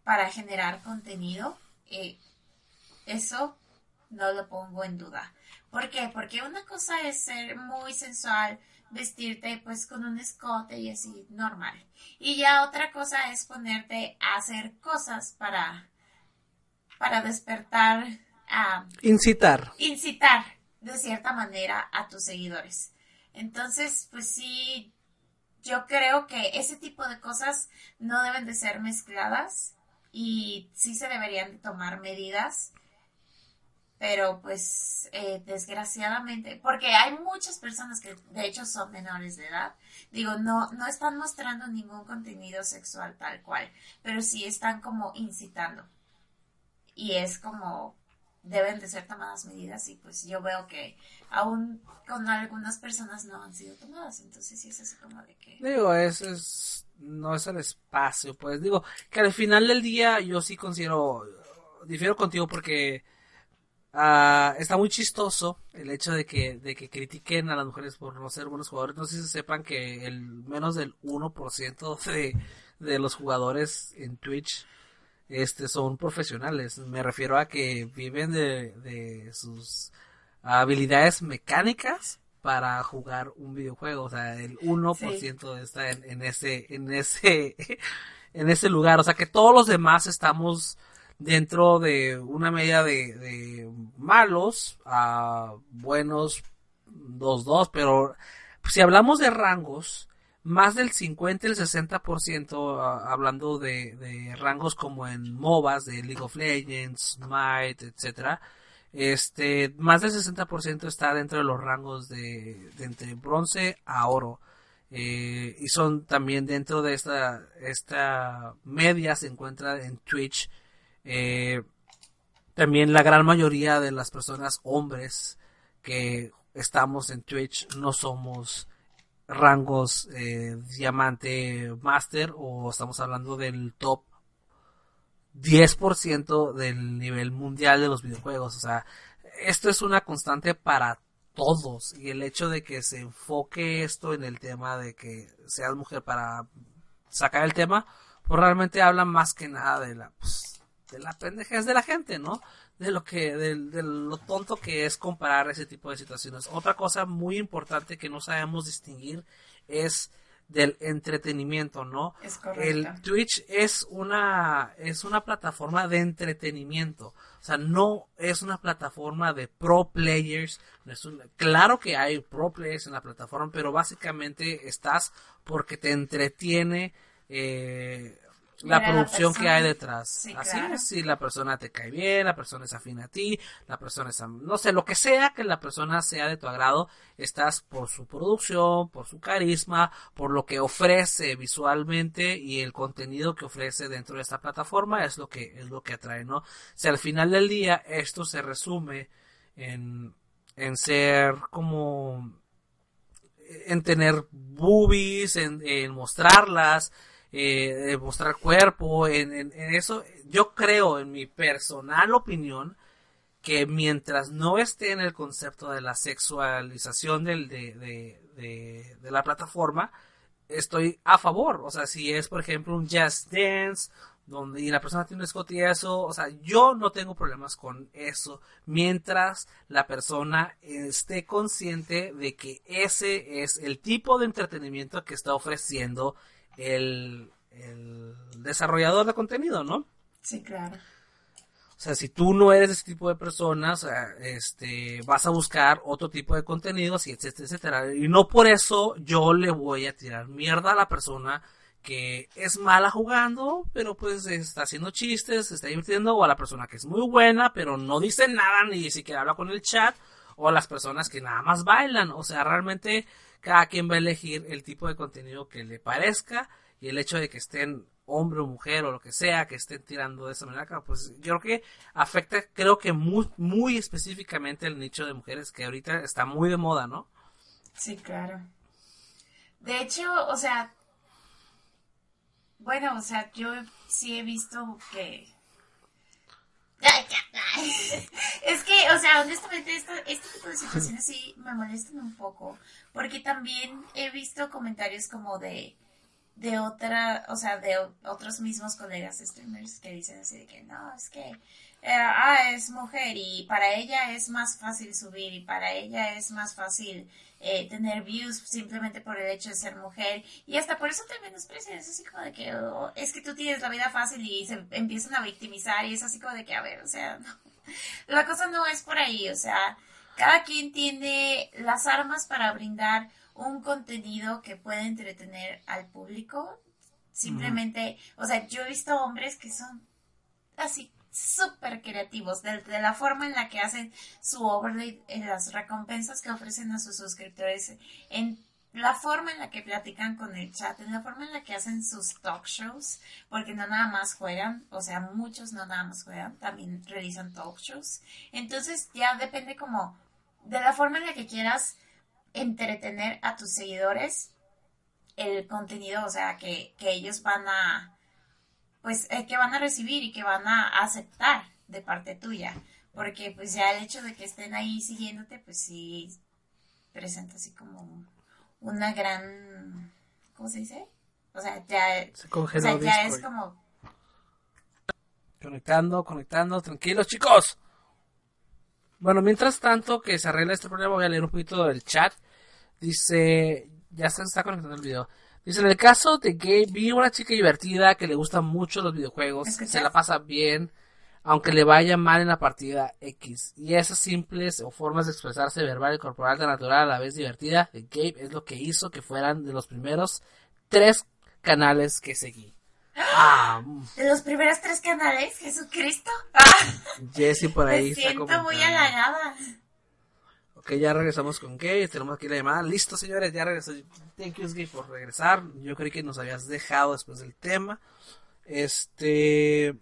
para generar contenido. Eh, eso no lo pongo en duda. ¿Por qué? Porque una cosa es ser muy sensual, vestirte pues con un escote y así normal. Y ya otra cosa es ponerte a hacer cosas para, para despertar a... Incitar. Incitar de cierta manera a tus seguidores. Entonces, pues sí, yo creo que ese tipo de cosas no deben de ser mezcladas y sí se deberían de tomar medidas. Pero pues eh, desgraciadamente, porque hay muchas personas que de hecho son menores de edad, digo, no, no están mostrando ningún contenido sexual tal cual, pero sí están como incitando. Y es como, deben de ser tomadas medidas y pues yo veo que aún con algunas personas no han sido tomadas, entonces sí es así como de que... Digo, es, es, no es el espacio, pues. Digo, que al final del día yo sí considero, difiero contigo porque uh, está muy chistoso el hecho de que, de que critiquen a las mujeres por no ser buenos jugadores, no sé si sepan que el menos del 1% de, de los jugadores en Twitch este, son profesionales. Me refiero a que viven de, de sus habilidades mecánicas para jugar un videojuego. O sea, el 1% está en, en, ese, en ese, en ese lugar. O sea, que todos los demás estamos dentro de una media de, de malos a buenos 2-2, pero si hablamos de rangos, más del 50 y el 60% ah, hablando de, rangos como en MOBAs de League of Legends, Might, etcétera. Este, más del 60% está dentro de los rangos de, de entre bronce a oro. Eh, y son también dentro de esta, esta media se encuentra en Twitch. Eh, también la gran mayoría de las personas hombres que estamos en Twitch no somos rangos eh, diamante master o estamos hablando del top 10% del nivel mundial de los videojuegos. O sea, esto es una constante para todos y el hecho de que se enfoque esto en el tema de que seas mujer para sacar el tema, pues realmente habla más que nada de la pues, de la pendejez de la gente, ¿no? De lo que de, lo tonto que es comparar ese tipo de situaciones. Otra cosa muy importante que no sabemos distinguir es del entretenimiento, ¿no? El Twitch es una es una plataforma de entretenimiento, o sea, no es una plataforma de pro players, es claro que hay pro players en la plataforma, pero básicamente estás porque te entretiene eh, la producción que hay detrás. Así es, si la persona te cae bien, la persona es afín a ti, la persona es, no sé, lo que sea que la persona sea de tu agrado, estás por su producción, por su carisma, por lo que ofrece visualmente y el contenido que ofrece dentro de esta plataforma es lo que es lo que atrae, ¿no? Si al final del día esto se resume en en ser como en tener boobies, en, en mostrarlas, eh, mostrar cuerpo, en, en, eso, yo creo, en mi personal opinión, que mientras no esté en el concepto de la sexualización del, de, de, de, la plataforma, estoy a favor. O sea, si es, por ejemplo, un jazz dance, donde y la persona tiene un escote o sea, yo no tengo problemas con eso mientras la persona esté consciente de que ese es el tipo de entretenimiento que está ofreciendo el, el desarrollador de contenido, ¿no? Sí, claro. O sea, si tú no eres ese tipo de personas, este, vas a buscar otro tipo de contenidos y etcétera, etcétera. Y no por eso yo le voy a tirar mierda a la persona que es mala jugando, pero pues está haciendo chistes, se está divirtiendo, o a la persona que es muy buena, pero no dice nada, ni siquiera habla con el chat, o a las personas que nada más bailan. O sea, realmente cada quien va a elegir el tipo de contenido que le parezca y el hecho de que estén hombre o mujer o lo que sea que estén tirando de esa manera, pues yo creo que afecta, creo que muy, muy específicamente el nicho de mujeres que ahorita está muy de moda, ¿no? Sí, claro. De hecho, o sea, bueno, o sea, yo sí he visto que... Es que, o sea, honestamente, este tipo de situaciones sí me molestan un poco, porque también he visto comentarios como de de otra, o sea, de otros mismos colegas streamers que dicen así de que no, es que eh, ah, es mujer y para ella es más fácil subir y para ella es más fácil eh, tener views simplemente por el hecho de ser mujer y hasta por eso te menosprecian, es así como de que oh, es que tú tienes la vida fácil y se empiezan a victimizar y es así como de que a ver, o sea, la cosa no es por ahí, o sea, cada quien tiene las armas para brindar un contenido que puede entretener al público. Simplemente, o sea, yo he visto hombres que son así súper creativos de, la forma en la que hacen su overlay, en las recompensas que ofrecen a sus suscriptores, en la forma en la que platican con el chat, en la forma en la que hacen sus talk shows, porque no nada más juegan, o sea, muchos no nada más juegan, también realizan talk shows. Entonces ya depende como de la forma en la que quieras entretener a tus seguidores el contenido, o sea, que, ellos van a, pues, eh, que van a recibir y que van a aceptar de parte tuya. Porque pues ya el hecho de que estén ahí siguiéndote, pues sí presenta así como una gran, ¿cómo se dice? O sea, ya, o sea, ya es como... Conectando, conectando, tranquilos chicos. Bueno, mientras tanto que se arregla este problema, voy a leer un poquito del chat. Dice, ya se está conectando el video. Dice, en el caso de Gabe, vi una chica divertida que le gustan mucho los videojuegos, se la pasa bien, aunque le vaya mal en la partida X. Y esas simples o formas de expresarse verbal y corporal de natural a la vez divertida de Gabe es lo que hizo que fueran de los primeros tres canales que seguí. Ah, de los primeros tres canales, Jesucristo. Jesse por ahí. Me siento muy halagada. Ok, ya regresamos con Gay. Tenemos aquí la llamada. Listo, señores, ya regresó. Thank you, Gay, por regresar. Yo creí que nos habías dejado después del tema. Este.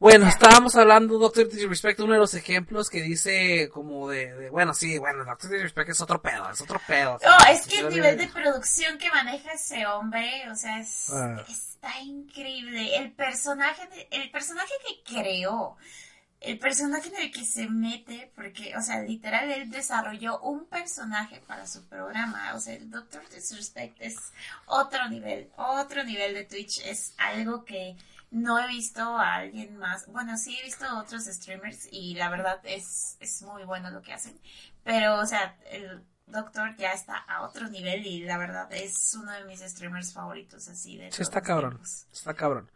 Bueno, estábamos hablando, Doctor Disrespect, uno de los ejemplos que dice como de, bueno, sí, bueno, Doctor Disrespect es otro pedo, es otro pedo. No, es que el nivel de producción que maneja ese hombre, o sea, es, ah. está increíble. El personaje, el personaje que creó, el personaje en el que se mete, porque, o sea, literal, él desarrolló un personaje para su programa. O sea, el Doctor Disrespect es otro nivel, otro nivel de Twitch. Es algo que no he visto a alguien más. Bueno, sí he visto a otros streamers y la verdad es, es muy bueno lo que hacen. Pero, o sea, el Doctor ya está a otro nivel y la verdad es uno de mis streamers favoritos así de... Sí, está cabrón. Está cabrón.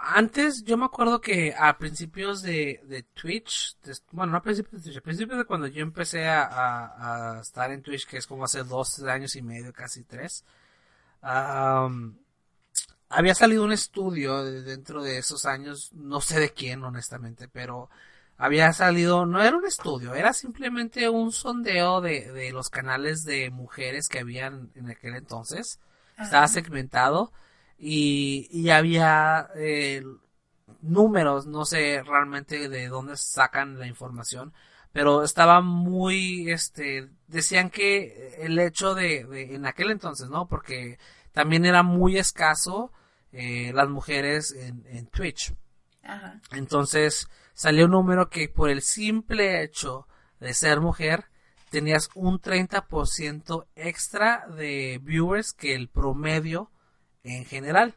Antes, yo me acuerdo que a principios de, de Twitch, bueno, no a principios de Twitch, a principios de cuando yo empecé a, a, estar en Twitch, que es como hace dos años y medio, casi tres, había salido un estudio dentro de esos años, no sé de quién honestamente, pero había salido, no era un estudio, era simplemente un sondeo de, de los canales de mujeres que habían en aquel entonces. Estaba segmentado y, y había eh, números, no sé realmente de dónde sacan la información, pero estaba muy, este, decían que el hecho de, de en aquel entonces, ¿no? Porque también era muy escaso eh, las mujeres en, en Twitch. Entonces salió un número que por el simple hecho de ser mujer tenías un 30% extra de viewers que el promedio en general.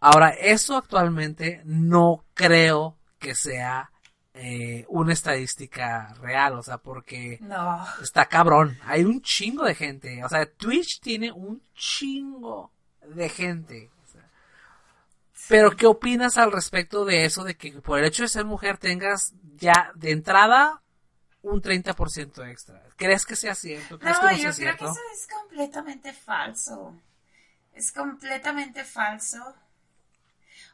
Ahora, eso actualmente no creo que sea eh, una estadística real, o sea, porque No. está cabrón. Hay un chingo de gente. O sea, Twitch tiene un chingo de gente. Pero, ¿qué opinas al respecto de eso? De que por el hecho de ser mujer tengas ya de entrada un 30% extra. ¿Crees que sea cierto? ¿Crees No, que no yo sea creo cierto? que eso es completamente falso. Es completamente falso.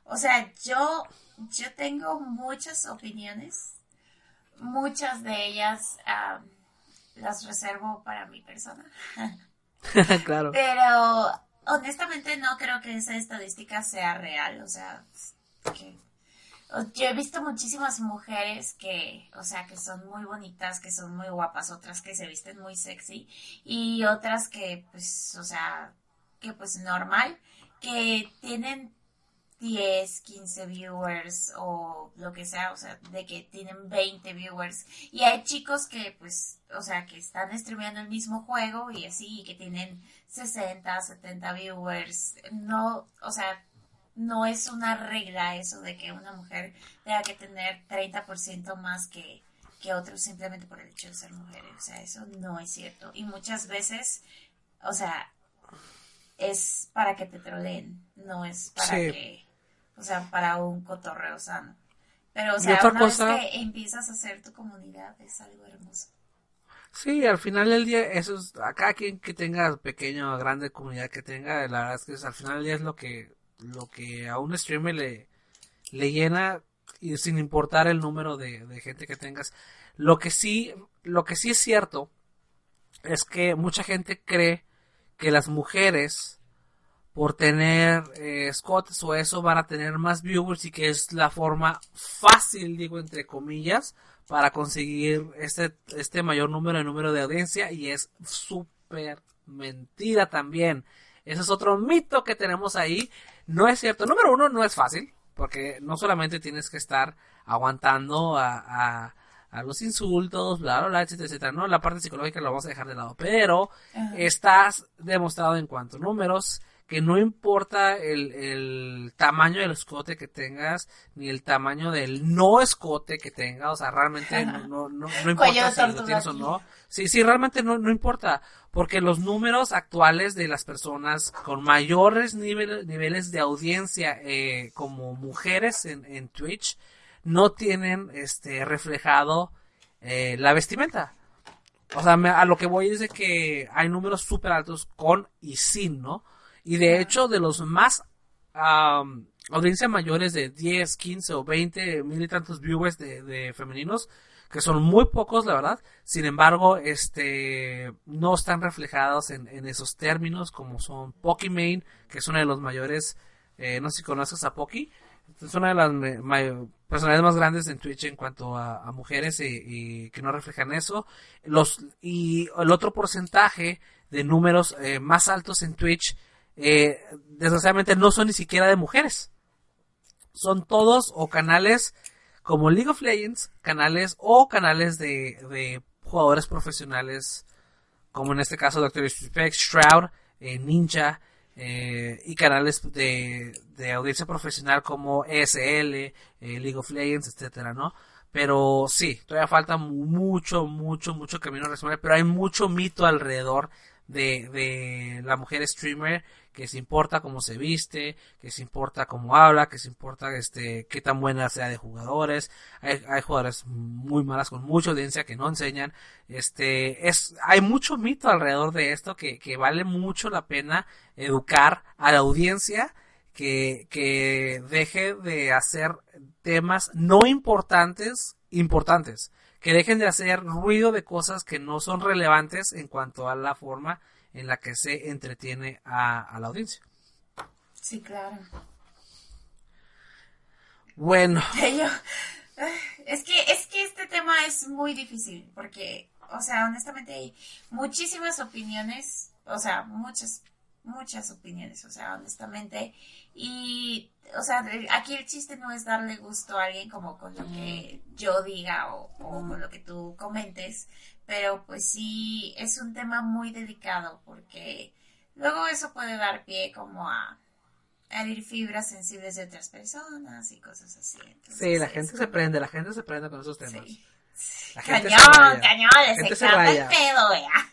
O sea, yo, yo tengo muchas opiniones. Muchas de ellas las reservo para mi persona. claro. Pero honestamente no creo que esa estadística sea real. O sea, que- yo he visto muchísimas mujeres que, o sea, que son muy bonitas, que son muy guapas, otras que se visten muy sexy y otras que, pues, o sea, que pues normal, que tienen 10, 15 viewers o lo que sea, o sea, de que tienen 20 viewers. Y hay chicos que, pues, o sea, que están streameando el mismo juego y así, y que tienen 60, 70 viewers. No, o sea, no es una regla eso de que una mujer tenga que tener 30% más que, que otros simplemente por el hecho de ser mujeres. O sea, eso no es cierto. Y muchas veces, o sea, es para que te troleen, no es para Sí. que, o sea, para un cotorreo sano. Pero, o sea, una cosa- vez que empiezas a hacer tu comunidad es algo hermoso. Sí, al final del día, eso es, a cada quien que tenga pequeña o grande comunidad que tenga, la verdad es que es- al final del día es lo que, lo que a un streamer le, le llena y sin importar el número de, de gente que tengas. Lo que sí, lo que sí es cierto es que mucha gente cree que las mujeres por tener eh, escotes o eso van a tener más viewers y que es la forma fácil, digo entre comillas, para conseguir este, este mayor número de número de audiencia y es súper mentira también. Ese es otro mito que tenemos ahí. No es cierto. Número uno, no es fácil, porque no solamente tienes que estar aguantando a, a, a los insultos, bla, bla, bla, etcétera, etcétera. No, la parte psicológica la vamos a dejar de lado, pero Ajá. estás demostrado en cuanto a números que no importa el, el tamaño del escote que tengas ni el tamaño del no escote que tengas, o sea, realmente no, no, no, no importa si lo tienes o no. Sí, sí, realmente no, no importa, porque los números actuales de las personas con mayores nivel- niveles de audiencia eh, como mujeres en, en Twitch no tienen este reflejado eh, la vestimenta. O sea, me- a lo que voy es de que hay números súper altos con y sin, ¿no? Y de hecho, de los más am, audiencia mayores de 10, 15 o 20 mil y tantos viewers de, de femeninos, que son muy pocos, la verdad. Sin embargo, este no están reflejados en, en esos términos, como son Pokimane, que es uno de los mayores, eh, no sé si conoces a Poki, es una de las personalidades más grandes en Twitch en cuanto a, a mujeres y, y que no reflejan eso. Los, y el otro porcentaje de números eh, más altos en Twitch, eh, desgraciadamente no son ni siquiera de mujeres. Son todos o canales como League of Legends, canales o canales de, de jugadores profesionales, como en este caso Doctor Disrespect, Shroud, eh, Ninja, eh, y canales de, de audiencia profesional como ESL, eh, League of Legends, etcétera, ¿no? Pero sí, todavía falta mucho, mucho, mucho camino a resolver, pero hay mucho mito alrededor de, de la mujer streamer que se importa cómo se viste, que se importa cómo habla, que se importa este qué tan buena sea de jugadores. Hay, jugadores muy malas con mucha audiencia que no enseñan. Este es hay mucho mito alrededor de esto que, que vale mucho la pena educar a la audiencia que, que deje de hacer temas no importantes importantes que dejen de hacer ruido de cosas que no son relevantes en cuanto a la forma en la que se entretiene a, a la audiencia. Sí, claro. Bueno, Yo- es que es que este tema es muy difícil porque, o sea, honestamente hay muchísimas opiniones, o sea, muchas muchas opiniones, o sea, honestamente, y, o sea, aquí el chiste no es darle gusto a alguien como con lo que yo diga o, o con lo que tú comentes, pero pues sí, es un tema muy delicado porque luego eso puede dar pie como a, herir fibras sensibles de otras personas y cosas así. Entonces, Sí, la gente se prende, la gente se prende con esos temas. Sí. La gente se Cañón, cañón, La gente se el pedo, vea.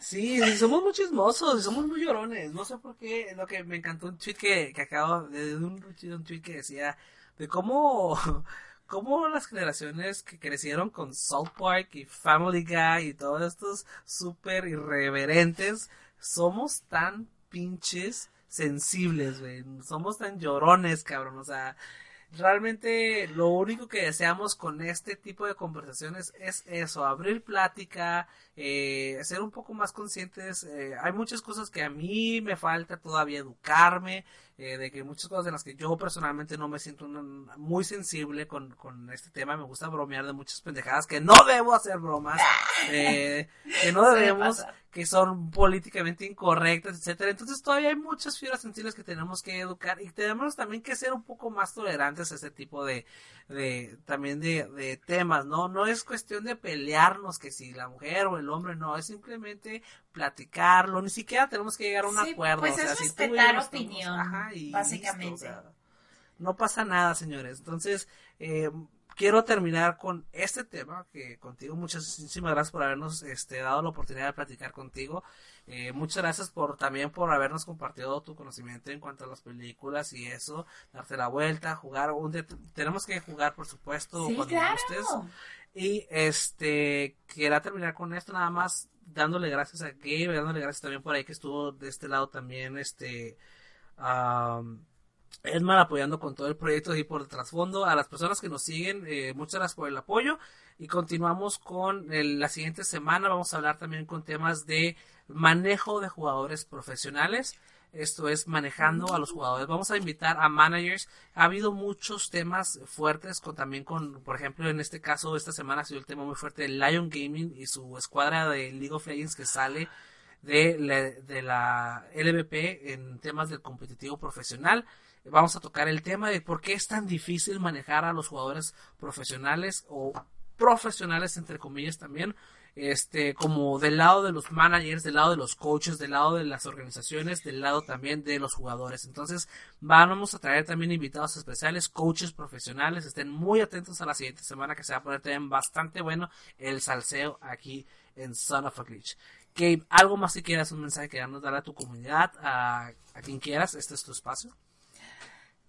Sí, sí, somos muy chismosos y somos muy llorones. No sé por qué. Lo que me encantó un tweet que, que acabo de de un, un tweet que decía de cómo, cómo las generaciones que crecieron con South Park y Family Guy y todos estos súper irreverentes somos tan pinches sensibles, güey. Somos tan llorones, cabrón. O sea, realmente lo único que deseamos con este tipo de conversaciones es eso, abrir plática, eh, ser un poco más conscientes. eh, hay muchas cosas que a mí me falta todavía educarme, eh, de que muchas cosas en las que yo personalmente no me siento muy sensible con, con este tema. Me gusta bromear de muchas pendejadas que no debo hacer bromas, eh, que no debemos, que son políticamente incorrectas, etcétera. Entonces todavía hay muchas fibras sensibles que tenemos que educar y tenemos también que ser un poco más tolerantes a este tipo de, de también de, de temas, ¿no? No es cuestión de pelearnos que si la mujer o el hombre no, es simplemente platicarlo, ni siquiera tenemos que llegar a un Sí, acuerdo. pues o sea, es si tú respetar estamos- opinión, ajá, y básicamente. listo, o sea, no pasa nada, señores. Entonces, eh, quiero terminar con este tema que contigo muchísimas gracias por habernos este, dado la oportunidad de platicar contigo Eh, muchas gracias por también por habernos compartido tu conocimiento en cuanto a las películas y eso darte la vuelta jugar un día- tenemos que jugar por supuesto Sí, cuando claro. gustes y este quería terminar con esto nada más dándole gracias a Gabe dándole gracias también por ahí que estuvo de este lado también este am, Edmar apoyando con todo el proyecto y por el trasfondo. A las personas que nos siguen, eh, muchas gracias por el apoyo. Y continuamos con el- la siguiente semana. Vamos a hablar también con temas de manejo de jugadores profesionales. Esto es manejando a los jugadores. Vamos a invitar a managers. Ha habido muchos temas fuertes con también con, por ejemplo, en este caso, esta semana ha sido el tema muy fuerte de Lion Gaming y su escuadra de League of Legends que sale de la, de la en temas del competitivo profesional. Vamos a tocar el tema de por qué es tan difícil manejar a los jugadores profesionales o profesionales entre comillas también este como del lado de los managers del lado de los coaches del lado de las organizaciones del lado también de los jugadores. Entonces vamos a traer también invitados especiales coaches profesionales. Estén muy atentos a la siguiente semana que se va a poner también bastante bueno el salseo aquí en Son of a Glitch. Algo más si quieras un mensaje que darnos dar a tu comunidad a, a quien quieras este es tu espacio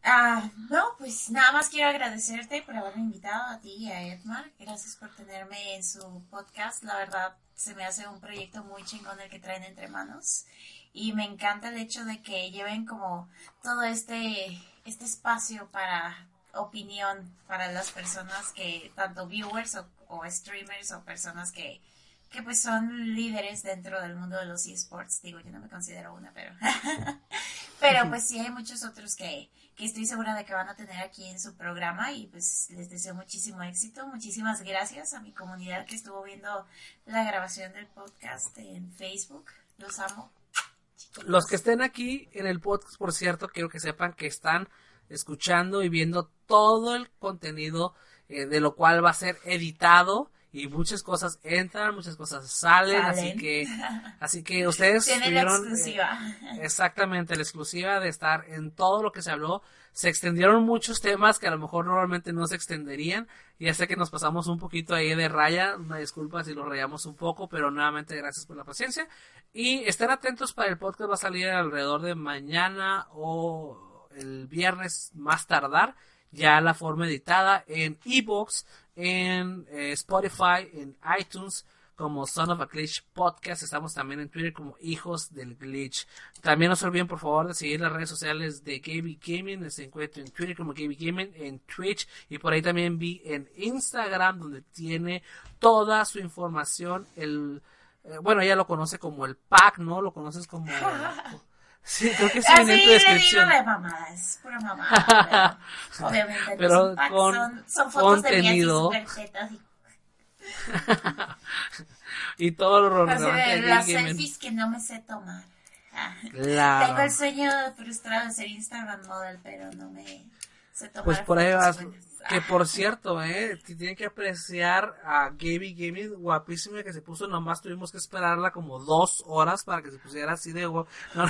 Ah, no, pues nada más quiero agradecerte por haberme invitado a ti y a Edmar. Gracias por tenerme en su podcast. La verdad, se me hace un proyecto muy chingón el que traen entre manos. Y me encanta el hecho de que lleven como todo este, este espacio para opinión para las personas que, tanto viewers o, o streamers o personas que, que pues son líderes dentro del mundo de los esports. Digo, yo no me considero una, pero... pero pues sí hay muchos otros que, que estoy segura de que van a tener aquí en su programa y pues les deseo muchísimo éxito. Muchísimas gracias a mi comunidad que estuvo viendo la grabación del podcast en Facebook. Los amo. Los que estén aquí en el podcast, por cierto, quiero que sepan que están escuchando y viendo todo el contenido eh, de lo cual va a ser editado y muchas cosas entran, muchas cosas salen, así que así que ustedes Tienen la eh, exclusiva. Exactamente, la exclusiva de estar en todo lo que se habló. Se extendieron muchos temas que a lo mejor normalmente no se extenderían. Ya sé que nos pasamos un poquito ahí de raya. Una disculpa si lo rayamos un poco, pero nuevamente gracias por la paciencia. Y estén atentos para el podcast. Va a salir alrededor de mañana o el viernes más tardar. Ya la forma editada en Evox, en eh, Spotify, en iTunes como Son of a Glitch Podcast. Estamos también en Twitter como Hijos del Glitch. También no se olviden, por favor, de seguir las redes sociales de KB Gaming. Se encuentra en Twitter como KB Gaming, en Twitch y por ahí también vi en Instagram donde tiene toda su información. El eh, bueno, ella lo conoce como el pack, ¿no? Lo conoces como. Sí, creo que sí Así en tu le digo descripción. de mamá, es pura mamá. pero obviamente Pero no con son, son fotos contenido. de mí así súper tetas y Y todo lo relevante las selfies que no me sé tomar. Ah. Claro. Tengo el sueño frustrado de ser Instagram model, pero no me sé tomar Pues por ahí vas. buenas. Que por cierto, eh, tienen que apreciar a Gaby Gaming, guapísima que se puso, nomás tuvimos que esperarla como dos horas para que se pusiera así de guap.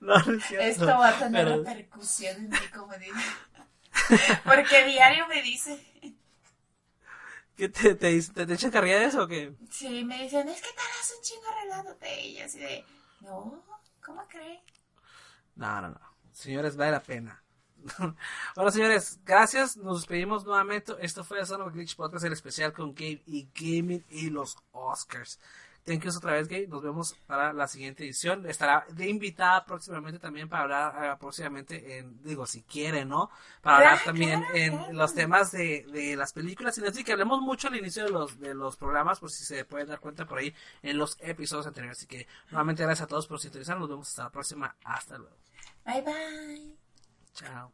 No, no, no es cierto. Esto va a tener Pero- repercusión en mi comunidad. Porque diario me dice, ¿Qué te, te, te, te echan carrilla de eso o qué? sí, me dicen, es que tardas un chingo arreglándote. Y yo así de, no, ¿cómo crees? No, no, no. Señores, vale la pena. bueno, señores, gracias. Nos despedimos nuevamente. Esto fue Son of a Glitch Podcast, el especial con Gabe y Gaming y los Oscars. Thank yous otra vez, Gabe. Nos vemos para la siguiente edición. Estará de invitada próximamente también para hablar, eh, próximamente, en, digo, si quiere, ¿no? Para hablar también en los temas de, de las películas. Y así que hablemos mucho al inicio de los, de los programas, por si se pueden dar cuenta por ahí en los episodios anteriores. Así que, nuevamente, gracias a todos por sintonizar. Nos vemos hasta la próxima. Hasta luego. 拜拜，加油。